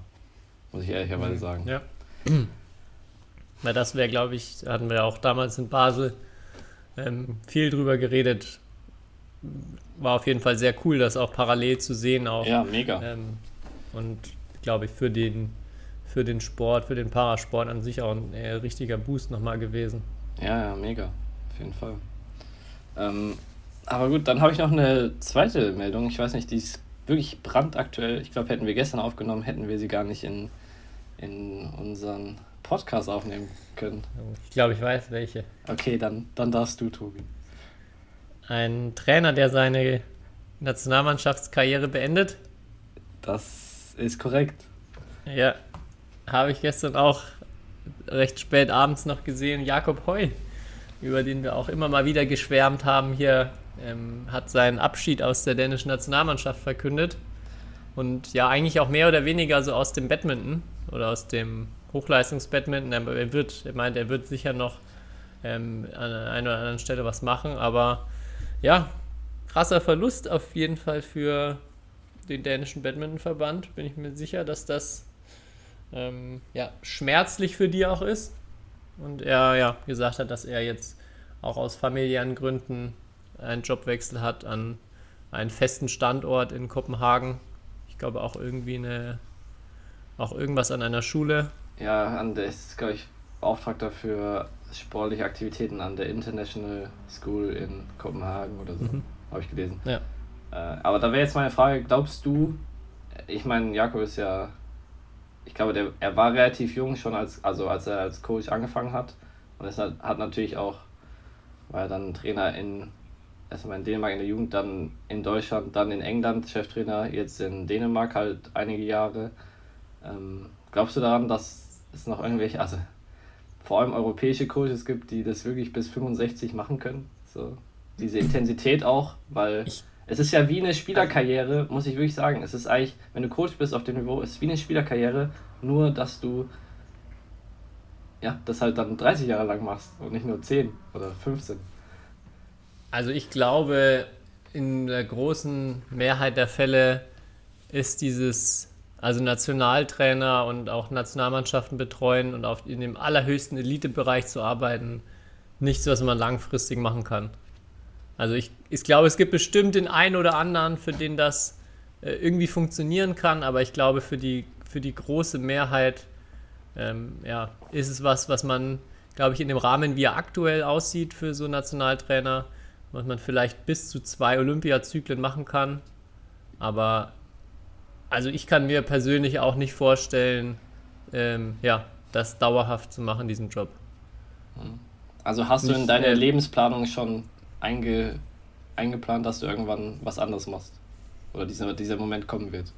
muss ich ehrlicherweise mhm. sagen. Ja. Weil das wäre, glaube ich, hatten wir auch damals in Basel ähm, viel drüber geredet, war auf jeden Fall sehr cool, das auch parallel zu sehen. Auch, ja, mega. Ähm, und glaube ich, für den, für den Sport, für den Parasport an sich auch ein äh, richtiger Boost nochmal gewesen. Ja, ja, mega. Auf jeden Fall. Ähm, aber gut, dann habe ich noch eine zweite Meldung. Ich weiß nicht, die ist wirklich brandaktuell. Ich glaube, hätten wir gestern aufgenommen, hätten wir sie gar nicht in, in unseren Podcast aufnehmen können. Ich glaube, ich weiß welche. Okay, dann, dann darfst du, Tobi. Ein Trainer, der seine Nationalmannschaftskarriere beendet. Das ist korrekt. Ja, habe ich gestern auch recht spät abends noch gesehen. Jakob Heu, über den wir auch immer mal wieder geschwärmt haben hier ähm, hat seinen Abschied aus der dänischen Nationalmannschaft verkündet. Und ja, eigentlich auch mehr oder weniger so aus dem Badminton oder aus dem Hochleistungsbadminton. Er wird, er meint, er wird sicher noch ähm, an einer oder anderen Stelle was machen, aber ja, krasser Verlust auf jeden Fall für den dänischen Badmintonverband. Bin ich mir sicher, dass das ähm, ja, schmerzlich für die auch ist. Und er ja gesagt hat, dass er jetzt auch aus familiären Gründen einen Jobwechsel hat an einen festen Standort in Kopenhagen. Ich glaube auch irgendwie eine, auch irgendwas an einer Schule. Ja, an der ist, glaube ich, Beauftragter für sportliche Aktivitäten an der International School in Kopenhagen oder so. Mhm. Habe ich gelesen. Ja. Äh, aber da wäre jetzt meine Frage, glaubst du, ich meine, Jakob ist ja, ich glaube, der, er war relativ jung schon, als, also als er als Coach angefangen hat. Und es hat, hat natürlich auch, war er dann Trainer in, erstmal in Dänemark in der Jugend, dann in Deutschland, dann in England Cheftrainer, jetzt in Dänemark halt einige Jahre. Ähm, glaubst du daran, dass es noch irgendwelche, also vor allem europäische Coaches gibt, die das wirklich bis 65 machen können? So, diese Intensität auch, weil ich, es ist ja wie eine Spielerkarriere, muss ich wirklich sagen. Es ist eigentlich, wenn du Coach bist auf dem Niveau, ist es wie eine Spielerkarriere, nur dass du ja, das halt dann 30 Jahre lang machst und nicht nur 10 oder 15. Also ich glaube, in der großen Mehrheit der Fälle ist dieses, also Nationaltrainer und auch Nationalmannschaften betreuen und auf, in dem allerhöchsten Elitebereich zu arbeiten, nichts, was man langfristig machen kann. Also ich, ich glaube, es gibt bestimmt den einen oder anderen, für den das äh, irgendwie funktionieren kann, aber ich glaube, für die, für die große Mehrheit ähm, ja, ist es was, was man, glaube ich, in dem Rahmen, wie er aktuell aussieht für so Nationaltrainer, was man vielleicht bis zu zwei Olympiazyklen machen kann. Aber also ich kann mir persönlich auch nicht vorstellen, ähm, ja, das dauerhaft zu machen, diesen Job. Also hast du in deiner äh, Lebensplanung schon einge, eingeplant, dass du irgendwann was anderes machst? Oder dieser, dieser Moment kommen wird?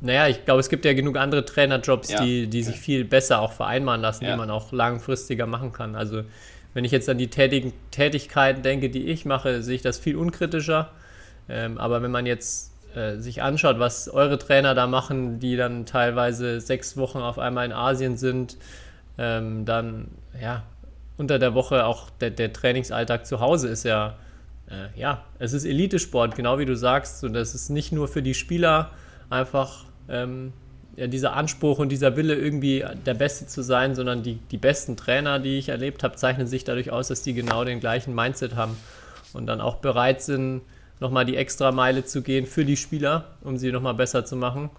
Naja, ich glaube, es gibt ja genug andere Trainerjobs, ja, die, die sich viel besser auch vereinbaren lassen, ja. die man auch langfristiger machen kann. Also wenn ich jetzt an die tätigen, Tätigkeiten denke, die ich mache, sehe ich das viel unkritischer. Ähm, aber wenn man jetzt äh, sich anschaut, was eure Trainer da machen, die dann teilweise sechs Wochen auf einmal in Asien sind, ähm, dann ja, unter der Woche auch der, der Trainingsalltag zu Hause ist ja, äh, ja, es ist Elitesport, genau wie du sagst. Und das ist nicht nur für die Spieler einfach ähm, ja, dieser Anspruch und dieser Wille, irgendwie der Beste zu sein, sondern die, die besten Trainer, die ich erlebt habe, zeichnen sich dadurch aus, dass die genau den gleichen Mindset haben und dann auch bereit sind, nochmal die extra Meile zu gehen für die Spieler, um sie nochmal besser zu machen.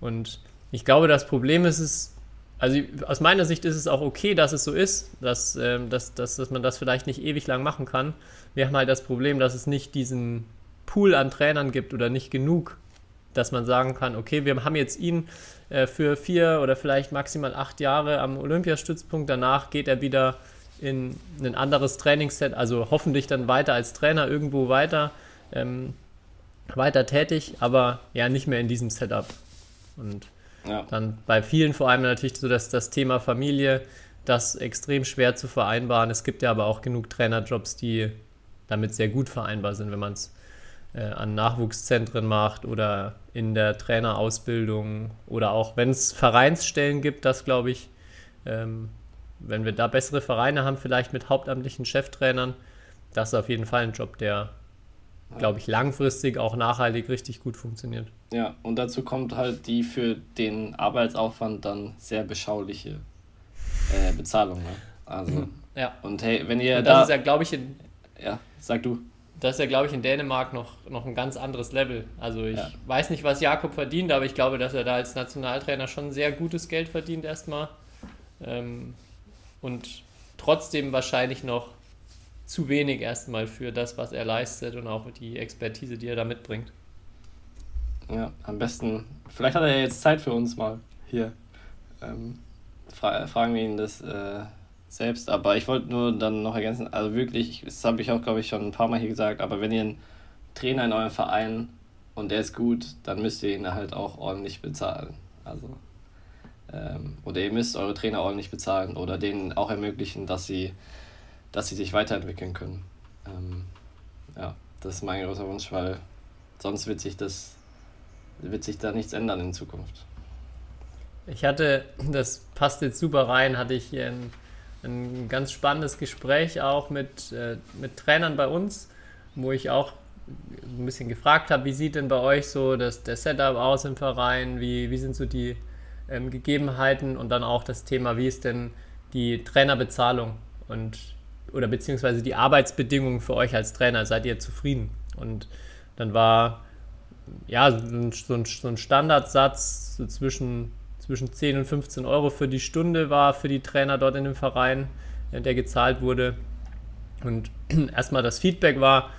Und ich glaube, das Problem ist es, also aus meiner Sicht ist es auch okay, dass es so ist, dass, ähm, dass, dass, dass man das vielleicht nicht ewig lang machen kann. Wir haben halt das Problem, dass es nicht diesen Pool an Trainern gibt oder nicht genug, dass man sagen kann, okay, wir haben jetzt ihn äh, für vier oder vielleicht maximal acht Jahre am Olympiastützpunkt, danach geht er wieder in ein anderes Trainingsset, also hoffentlich dann weiter als Trainer irgendwo weiter, ähm, weiter tätig, aber ja nicht mehr in diesem Setup. Und ja. Dann bei vielen vor allem natürlich so, dass das Thema Familie, das extrem schwer zu vereinbaren. Es gibt ja aber auch genug Trainerjobs, die damit sehr gut vereinbar sind, wenn man es äh, an Nachwuchszentren macht oder in der Trainerausbildung oder auch wenn es Vereinsstellen gibt, das glaube ich, ähm, wenn wir da bessere Vereine haben, vielleicht mit hauptamtlichen Cheftrainern, das ist auf jeden Fall ein Job, der glaube ich, langfristig auch nachhaltig richtig gut funktioniert. Ja, und dazu kommt halt die für den Arbeitsaufwand dann sehr beschauliche äh, Bezahlung. Ne? Also, ja. Und hey, wenn ihr und das da. ist ja, glaube ich, in. Ja, sag du. Das ist ja, glaube ich, in Dänemark noch, noch ein ganz anderes Level. Also ich ja. weiß nicht, was Jakob verdient, aber ich glaube, dass er da als Nationaltrainer schon sehr gutes Geld verdient erstmal. Ähm, und trotzdem wahrscheinlich noch zu wenig erstmal für das, was er leistet und auch die Expertise, die er da mitbringt. Ja, am besten, vielleicht hat er ja jetzt Zeit für uns mal hier. Ähm, fra fragen wir ihn das äh, selbst, aber ich wollte nur dann noch ergänzen, also wirklich, das habe ich auch, glaube ich, schon ein paar Mal hier gesagt, aber wenn ihr einen Trainer in eurem Verein und der ist gut, dann müsst ihr ihn halt auch ordentlich bezahlen. Also, ähm, oder ihr müsst eure Trainer ordentlich bezahlen oder denen auch ermöglichen, dass sie dass sie sich weiterentwickeln können. Ähm, ja, das ist mein großer Wunsch, weil sonst wird sich das wird sich da nichts ändern in Zukunft. Ich hatte, das passt jetzt super rein, hatte ich hier ein, ein ganz spannendes Gespräch auch mit, äh, mit Trainern bei uns, wo ich auch ein bisschen gefragt habe, wie sieht denn bei euch so das, der Setup aus im Verein, wie, wie sind so die ähm, Gegebenheiten und dann auch das Thema, wie ist denn die Trainerbezahlung und oder beziehungsweise die Arbeitsbedingungen für euch als Trainer, seid ihr zufrieden? Und dann war ja so ein, so ein, Standardsatz so zwischen, zwischen 10 und 15 Euro für die Stunde war für die Trainer dort in dem Verein, äh, der gezahlt wurde. Und erstmal das Feedback war,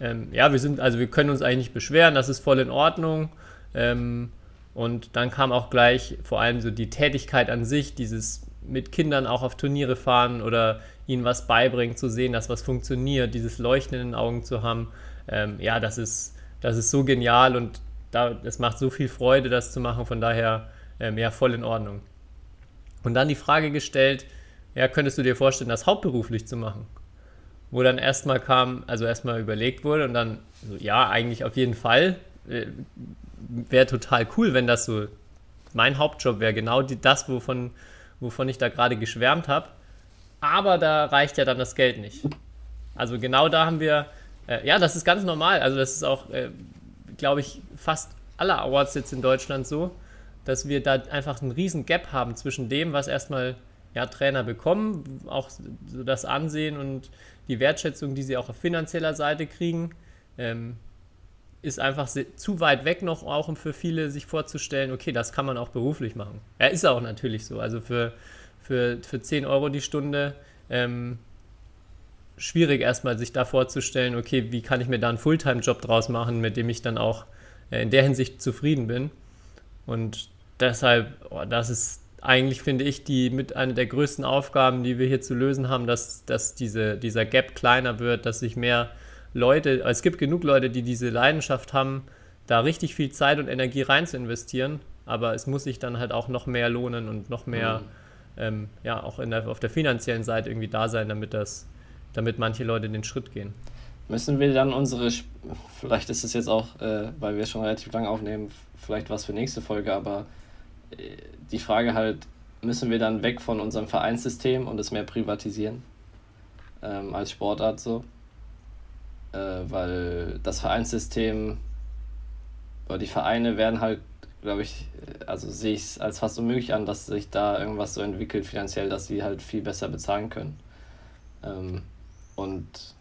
ähm, ja, wir sind, also wir können uns eigentlich nicht beschweren, das ist voll in Ordnung. Ähm, und dann kam auch gleich vor allem so die Tätigkeit an sich, dieses mit Kindern auch auf Turniere fahren oder ihnen was beibringen, zu sehen, dass was funktioniert, dieses Leuchten in den Augen zu haben. Ähm, ja, das ist, das ist so genial und da, es macht so viel Freude, das zu machen. Von daher, ähm, ja, voll in Ordnung. Und dann die Frage gestellt, ja, könntest du dir vorstellen, das hauptberuflich zu machen? wo dann erstmal kam, also erstmal überlegt wurde und dann so, ja, eigentlich auf jeden Fall. Äh, wäre total cool, wenn das so mein Hauptjob wäre, genau die, das, wovon, wovon ich da gerade geschwärmt habe. Aber da reicht ja dann das Geld nicht. Also genau da haben wir, äh, ja, das ist ganz normal. Also das ist auch, äh, glaube ich, fast alle Awards jetzt in Deutschland so, dass wir da einfach einen riesen Gap haben zwischen dem, was erstmal ja, Trainer bekommen, auch so das Ansehen und die Wertschätzung, die sie auch auf finanzieller Seite kriegen, ähm, ist einfach zu weit weg noch auch, um für viele sich vorzustellen, okay, das kann man auch beruflich machen. Er ja, ist auch natürlich so. Also für, für, für 10 Euro die Stunde ähm, schwierig erstmal sich da vorzustellen, okay, wie kann ich mir da einen Fulltime-Job draus machen, mit dem ich dann auch äh, in der Hinsicht zufrieden bin. Und deshalb, oh, das ist eigentlich finde ich die mit einer der größten Aufgaben, die wir hier zu lösen haben, dass, dass diese, dieser Gap kleiner wird, dass sich mehr Leute, es gibt genug Leute, die diese Leidenschaft haben, da richtig viel Zeit und Energie rein zu investieren, aber es muss sich dann halt auch noch mehr lohnen und noch mehr, mhm. Ähm, ja, auch der, auf der finanziellen Seite irgendwie da sein, damit das, damit manche Leute den Schritt gehen. Müssen wir dann unsere, vielleicht ist es jetzt auch, äh, weil wir schon relativ lang aufnehmen, vielleicht was für nächste Folge, aber die Frage halt, müssen wir dann weg von unserem Vereinssystem und es mehr privatisieren ähm, als Sportart so? Äh, weil das Vereinssystem, weil die Vereine werden halt, glaube ich, also sehe ich es als fast unmöglich an, dass sich da irgendwas so entwickelt finanziell, dass sie halt viel besser bezahlen können. Ähm, und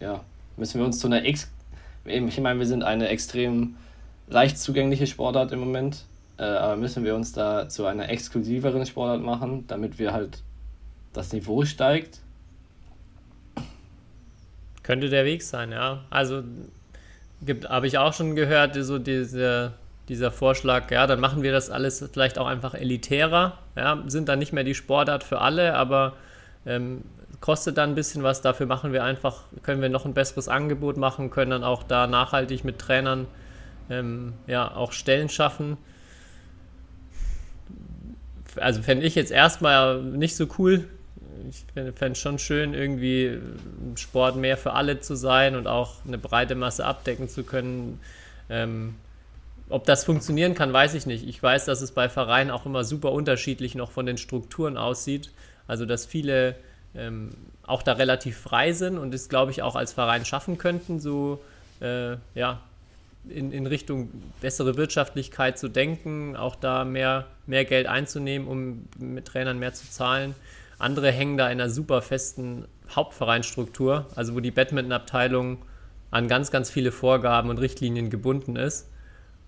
ja, müssen wir uns zu einer Ex. Ich meine, wir sind eine extrem leicht zugängliche Sportart im Moment äh, aber müssen wir uns da zu einer exklusiveren Sportart machen, damit wir halt das Niveau steigt? Könnte der Weg sein, ja. Also habe ich auch schon gehört, so diese, dieser Vorschlag, ja, dann machen wir das alles vielleicht auch einfach elitärer, ja, sind dann nicht mehr die Sportart für alle, aber ähm, kostet dann ein bisschen was, dafür machen wir einfach, können wir noch ein besseres Angebot machen, können dann auch da nachhaltig mit Trainern ähm, ja, auch Stellen schaffen also fände ich jetzt erstmal nicht so cool. Ich fände es schon schön, irgendwie Sport mehr für alle zu sein und auch eine breite Masse abdecken zu können. Ähm, ob das funktionieren kann, weiß ich nicht. Ich weiß, dass es bei Vereinen auch immer super unterschiedlich noch von den Strukturen aussieht. Also, dass viele ähm, auch da relativ frei sind und es, glaube ich, auch als Verein schaffen könnten, so äh, ja, in, in Richtung bessere Wirtschaftlichkeit zu denken, auch da mehr, mehr Geld einzunehmen, um mit Trainern mehr zu zahlen. Andere hängen da in einer super festen Hauptvereinstruktur, also wo die Badminton-Abteilung an ganz, ganz viele Vorgaben und Richtlinien gebunden ist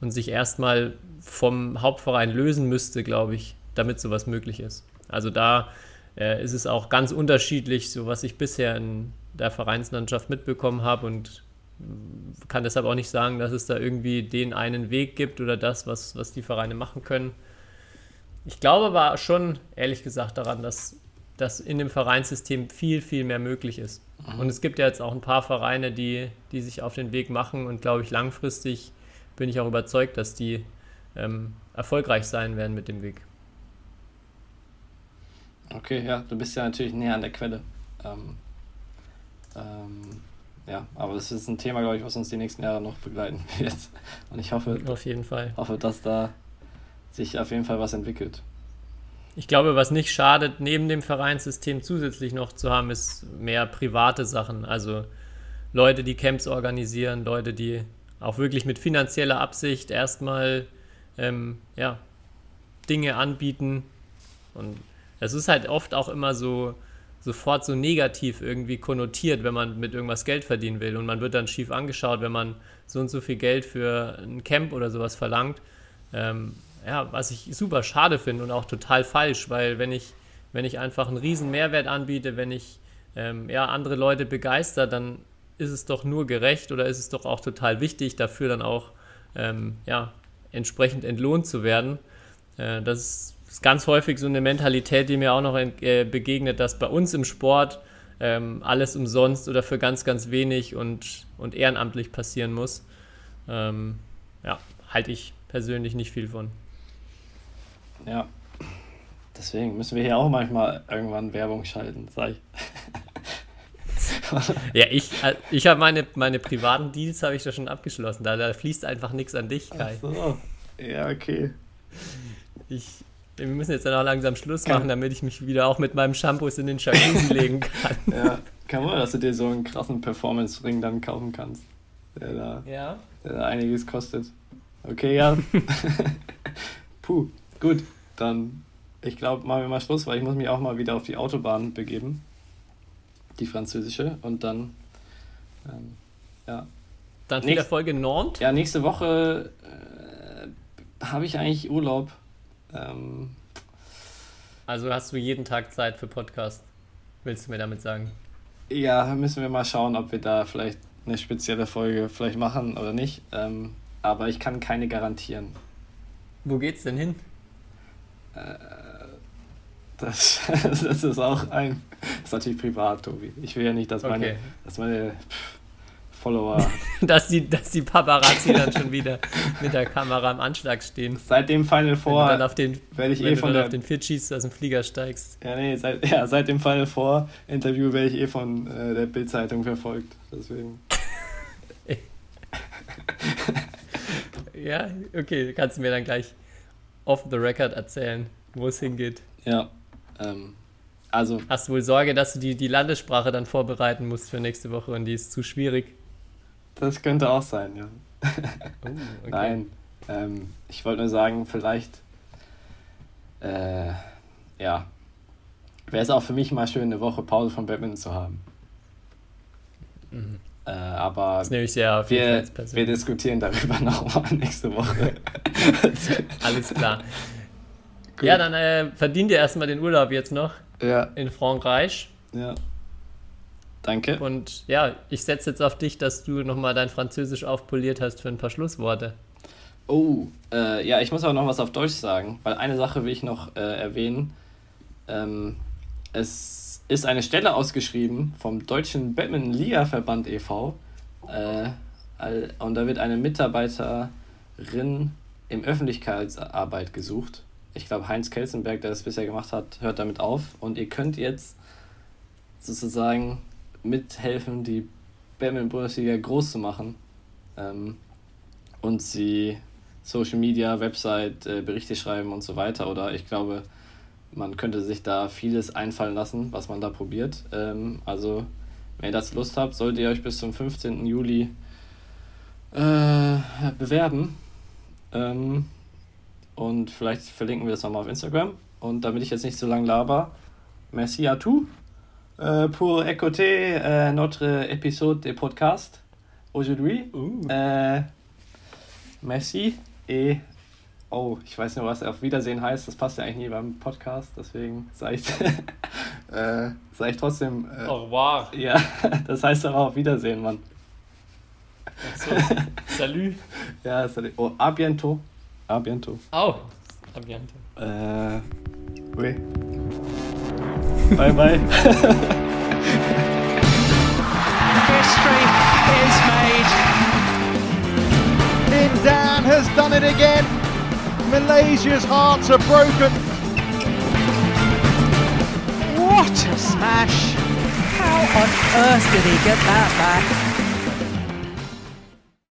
und sich erstmal vom Hauptverein lösen müsste, glaube ich, damit sowas möglich ist. Also da äh, ist es auch ganz unterschiedlich, so was ich bisher in der Vereinslandschaft mitbekommen habe und kann deshalb auch nicht sagen, dass es da irgendwie den einen Weg gibt oder das, was, was die Vereine machen können. Ich glaube aber schon, ehrlich gesagt, daran, dass, dass in dem Vereinssystem viel, viel mehr möglich ist. Mhm. Und es gibt ja jetzt auch ein paar Vereine, die, die sich auf den Weg machen und glaube ich, langfristig bin ich auch überzeugt, dass die ähm, erfolgreich sein werden mit dem Weg. Okay, ja, du bist ja natürlich näher an der Quelle. Ähm, ähm, ja, aber das ist ein Thema, glaube ich, was uns die nächsten Jahre noch begleiten wird. Und ich hoffe, auf jeden Fall. hoffe, dass da sich auf jeden Fall was entwickelt. Ich glaube, was nicht schadet, neben dem Vereinssystem zusätzlich noch zu haben, ist mehr private Sachen. Also Leute, die Camps organisieren, Leute, die auch wirklich mit finanzieller Absicht erstmal ähm, ja, Dinge anbieten. Und es ist halt oft auch immer so sofort so negativ irgendwie konnotiert, wenn man mit irgendwas Geld verdienen will. Und man wird dann schief angeschaut, wenn man so und so viel Geld für ein Camp oder sowas verlangt. Ähm, ja, was ich super schade finde und auch total falsch, weil wenn ich, wenn ich einfach einen riesen Mehrwert anbiete, wenn ich ähm, ja, andere Leute begeister, dann ist es doch nur gerecht oder ist es doch auch total wichtig, dafür dann auch ähm, ja, entsprechend entlohnt zu werden. Äh, das ist ganz häufig so eine Mentalität, die mir auch noch äh, begegnet, dass bei uns im Sport ähm, alles umsonst oder für ganz, ganz wenig und, und ehrenamtlich passieren muss. Ähm, ja, halte ich persönlich nicht viel von. Ja, deswegen müssen wir hier auch manchmal irgendwann Werbung schalten, sag ich. ja, ich, äh, ich habe meine, meine privaten Deals habe ich da schon abgeschlossen. Da, da fließt einfach nichts an dich, Kai. Ach so. Ja, okay. Ich, wir müssen jetzt dann auch langsam Schluss machen, damit ich mich wieder auch mit meinem Shampoos in den Jacuzzi legen kann. Ja, kann man, dass du dir so einen krassen Performance-Ring dann kaufen kannst. Der da, ja. der da einiges kostet. Okay, ja. Puh, gut. Dann, ich glaube, machen wir mal Schluss, weil ich muss mich auch mal wieder auf die Autobahn begeben die französische. Und dann, ähm, ja. Dann viel Erfolg in Nantes. Ja, nächste Woche äh, habe ich eigentlich Urlaub. Ähm, also hast du jeden Tag Zeit für Podcast, willst du mir damit sagen? Ja, müssen wir mal schauen, ob wir da vielleicht eine spezielle Folge vielleicht machen oder nicht. Ähm, aber ich kann keine garantieren. Wo geht's denn hin? Äh, das, das ist auch ein. Das ist natürlich privat, Tobi. Ich will ja nicht, dass meine, okay. dass meine Follower. dass, die, dass die Paparazzi dann schon wieder mit der Kamera am Anschlag stehen. Seit dem Final Four dann auf den, werde ich eh von der, auf den Fitchis aus dem Flieger steigst. Ja, nee, seit, ja, seit dem Final Four Interview werde ich eh von äh, der Bildzeitung verfolgt. Deswegen. ja, okay, kannst du mir dann gleich off the record erzählen, wo es hingeht. Ja, ähm, also. Hast du wohl Sorge, dass du die, die Landessprache dann vorbereiten musst für nächste Woche und die ist zu schwierig? Das könnte auch sein, ja. Oh, okay. Nein, ähm, ich wollte nur sagen, vielleicht, äh, ja, wäre es auch für mich mal schön, eine Woche Pause von Badminton zu haben. Mhm. Äh, aber das nehme ich sehr auf wir, wir diskutieren darüber nochmal nächste Woche. Alles klar. Gut. Ja, dann äh, verdient ihr erstmal den Urlaub jetzt noch ja. in Frankreich. Ja. Danke. Und ja, ich setze jetzt auf dich, dass du nochmal dein Französisch aufpoliert hast für ein paar Schlussworte. Oh, äh, ja, ich muss aber noch was auf Deutsch sagen, weil eine Sache will ich noch äh, erwähnen. Ähm, es ist eine Stelle ausgeschrieben vom Deutschen Badminton-Liga-Verband e.V. Äh, und da wird eine Mitarbeiterin im Öffentlichkeitsarbeit gesucht ich glaube, Heinz Kelsenberg, der das bisher gemacht hat, hört damit auf. Und ihr könnt jetzt sozusagen mithelfen, die Batman-Bundesliga groß zu machen ähm, und sie Social Media, Website, äh, Berichte schreiben und so weiter. Oder ich glaube, man könnte sich da vieles einfallen lassen, was man da probiert. Ähm, also, wenn ihr dazu Lust habt, solltet ihr euch bis zum 15. Juli äh, bewerben. Ähm, und vielleicht verlinken wir das nochmal auf Instagram. Und damit ich jetzt nicht so lange laber, merci à tous euh, pour écouter euh, notre épisode de podcast aujourd'hui. Uh. Euh, merci et oh, ich weiß nicht, was auf Wiedersehen heißt. Das passt ja eigentlich nie beim Podcast, deswegen sage ich, äh, sag ich trotzdem. Äh, Au revoir. Ja, das heißt aber auf Wiedersehen, Mann. So. Salut. ja, salut. Oh, à bientôt. A bientôt. Oh, a bientôt. Euh, oui. bye bye. History is made. Lindan has done it again. Malaysia's hearts are broken. What a smash! How on earth did he get that back?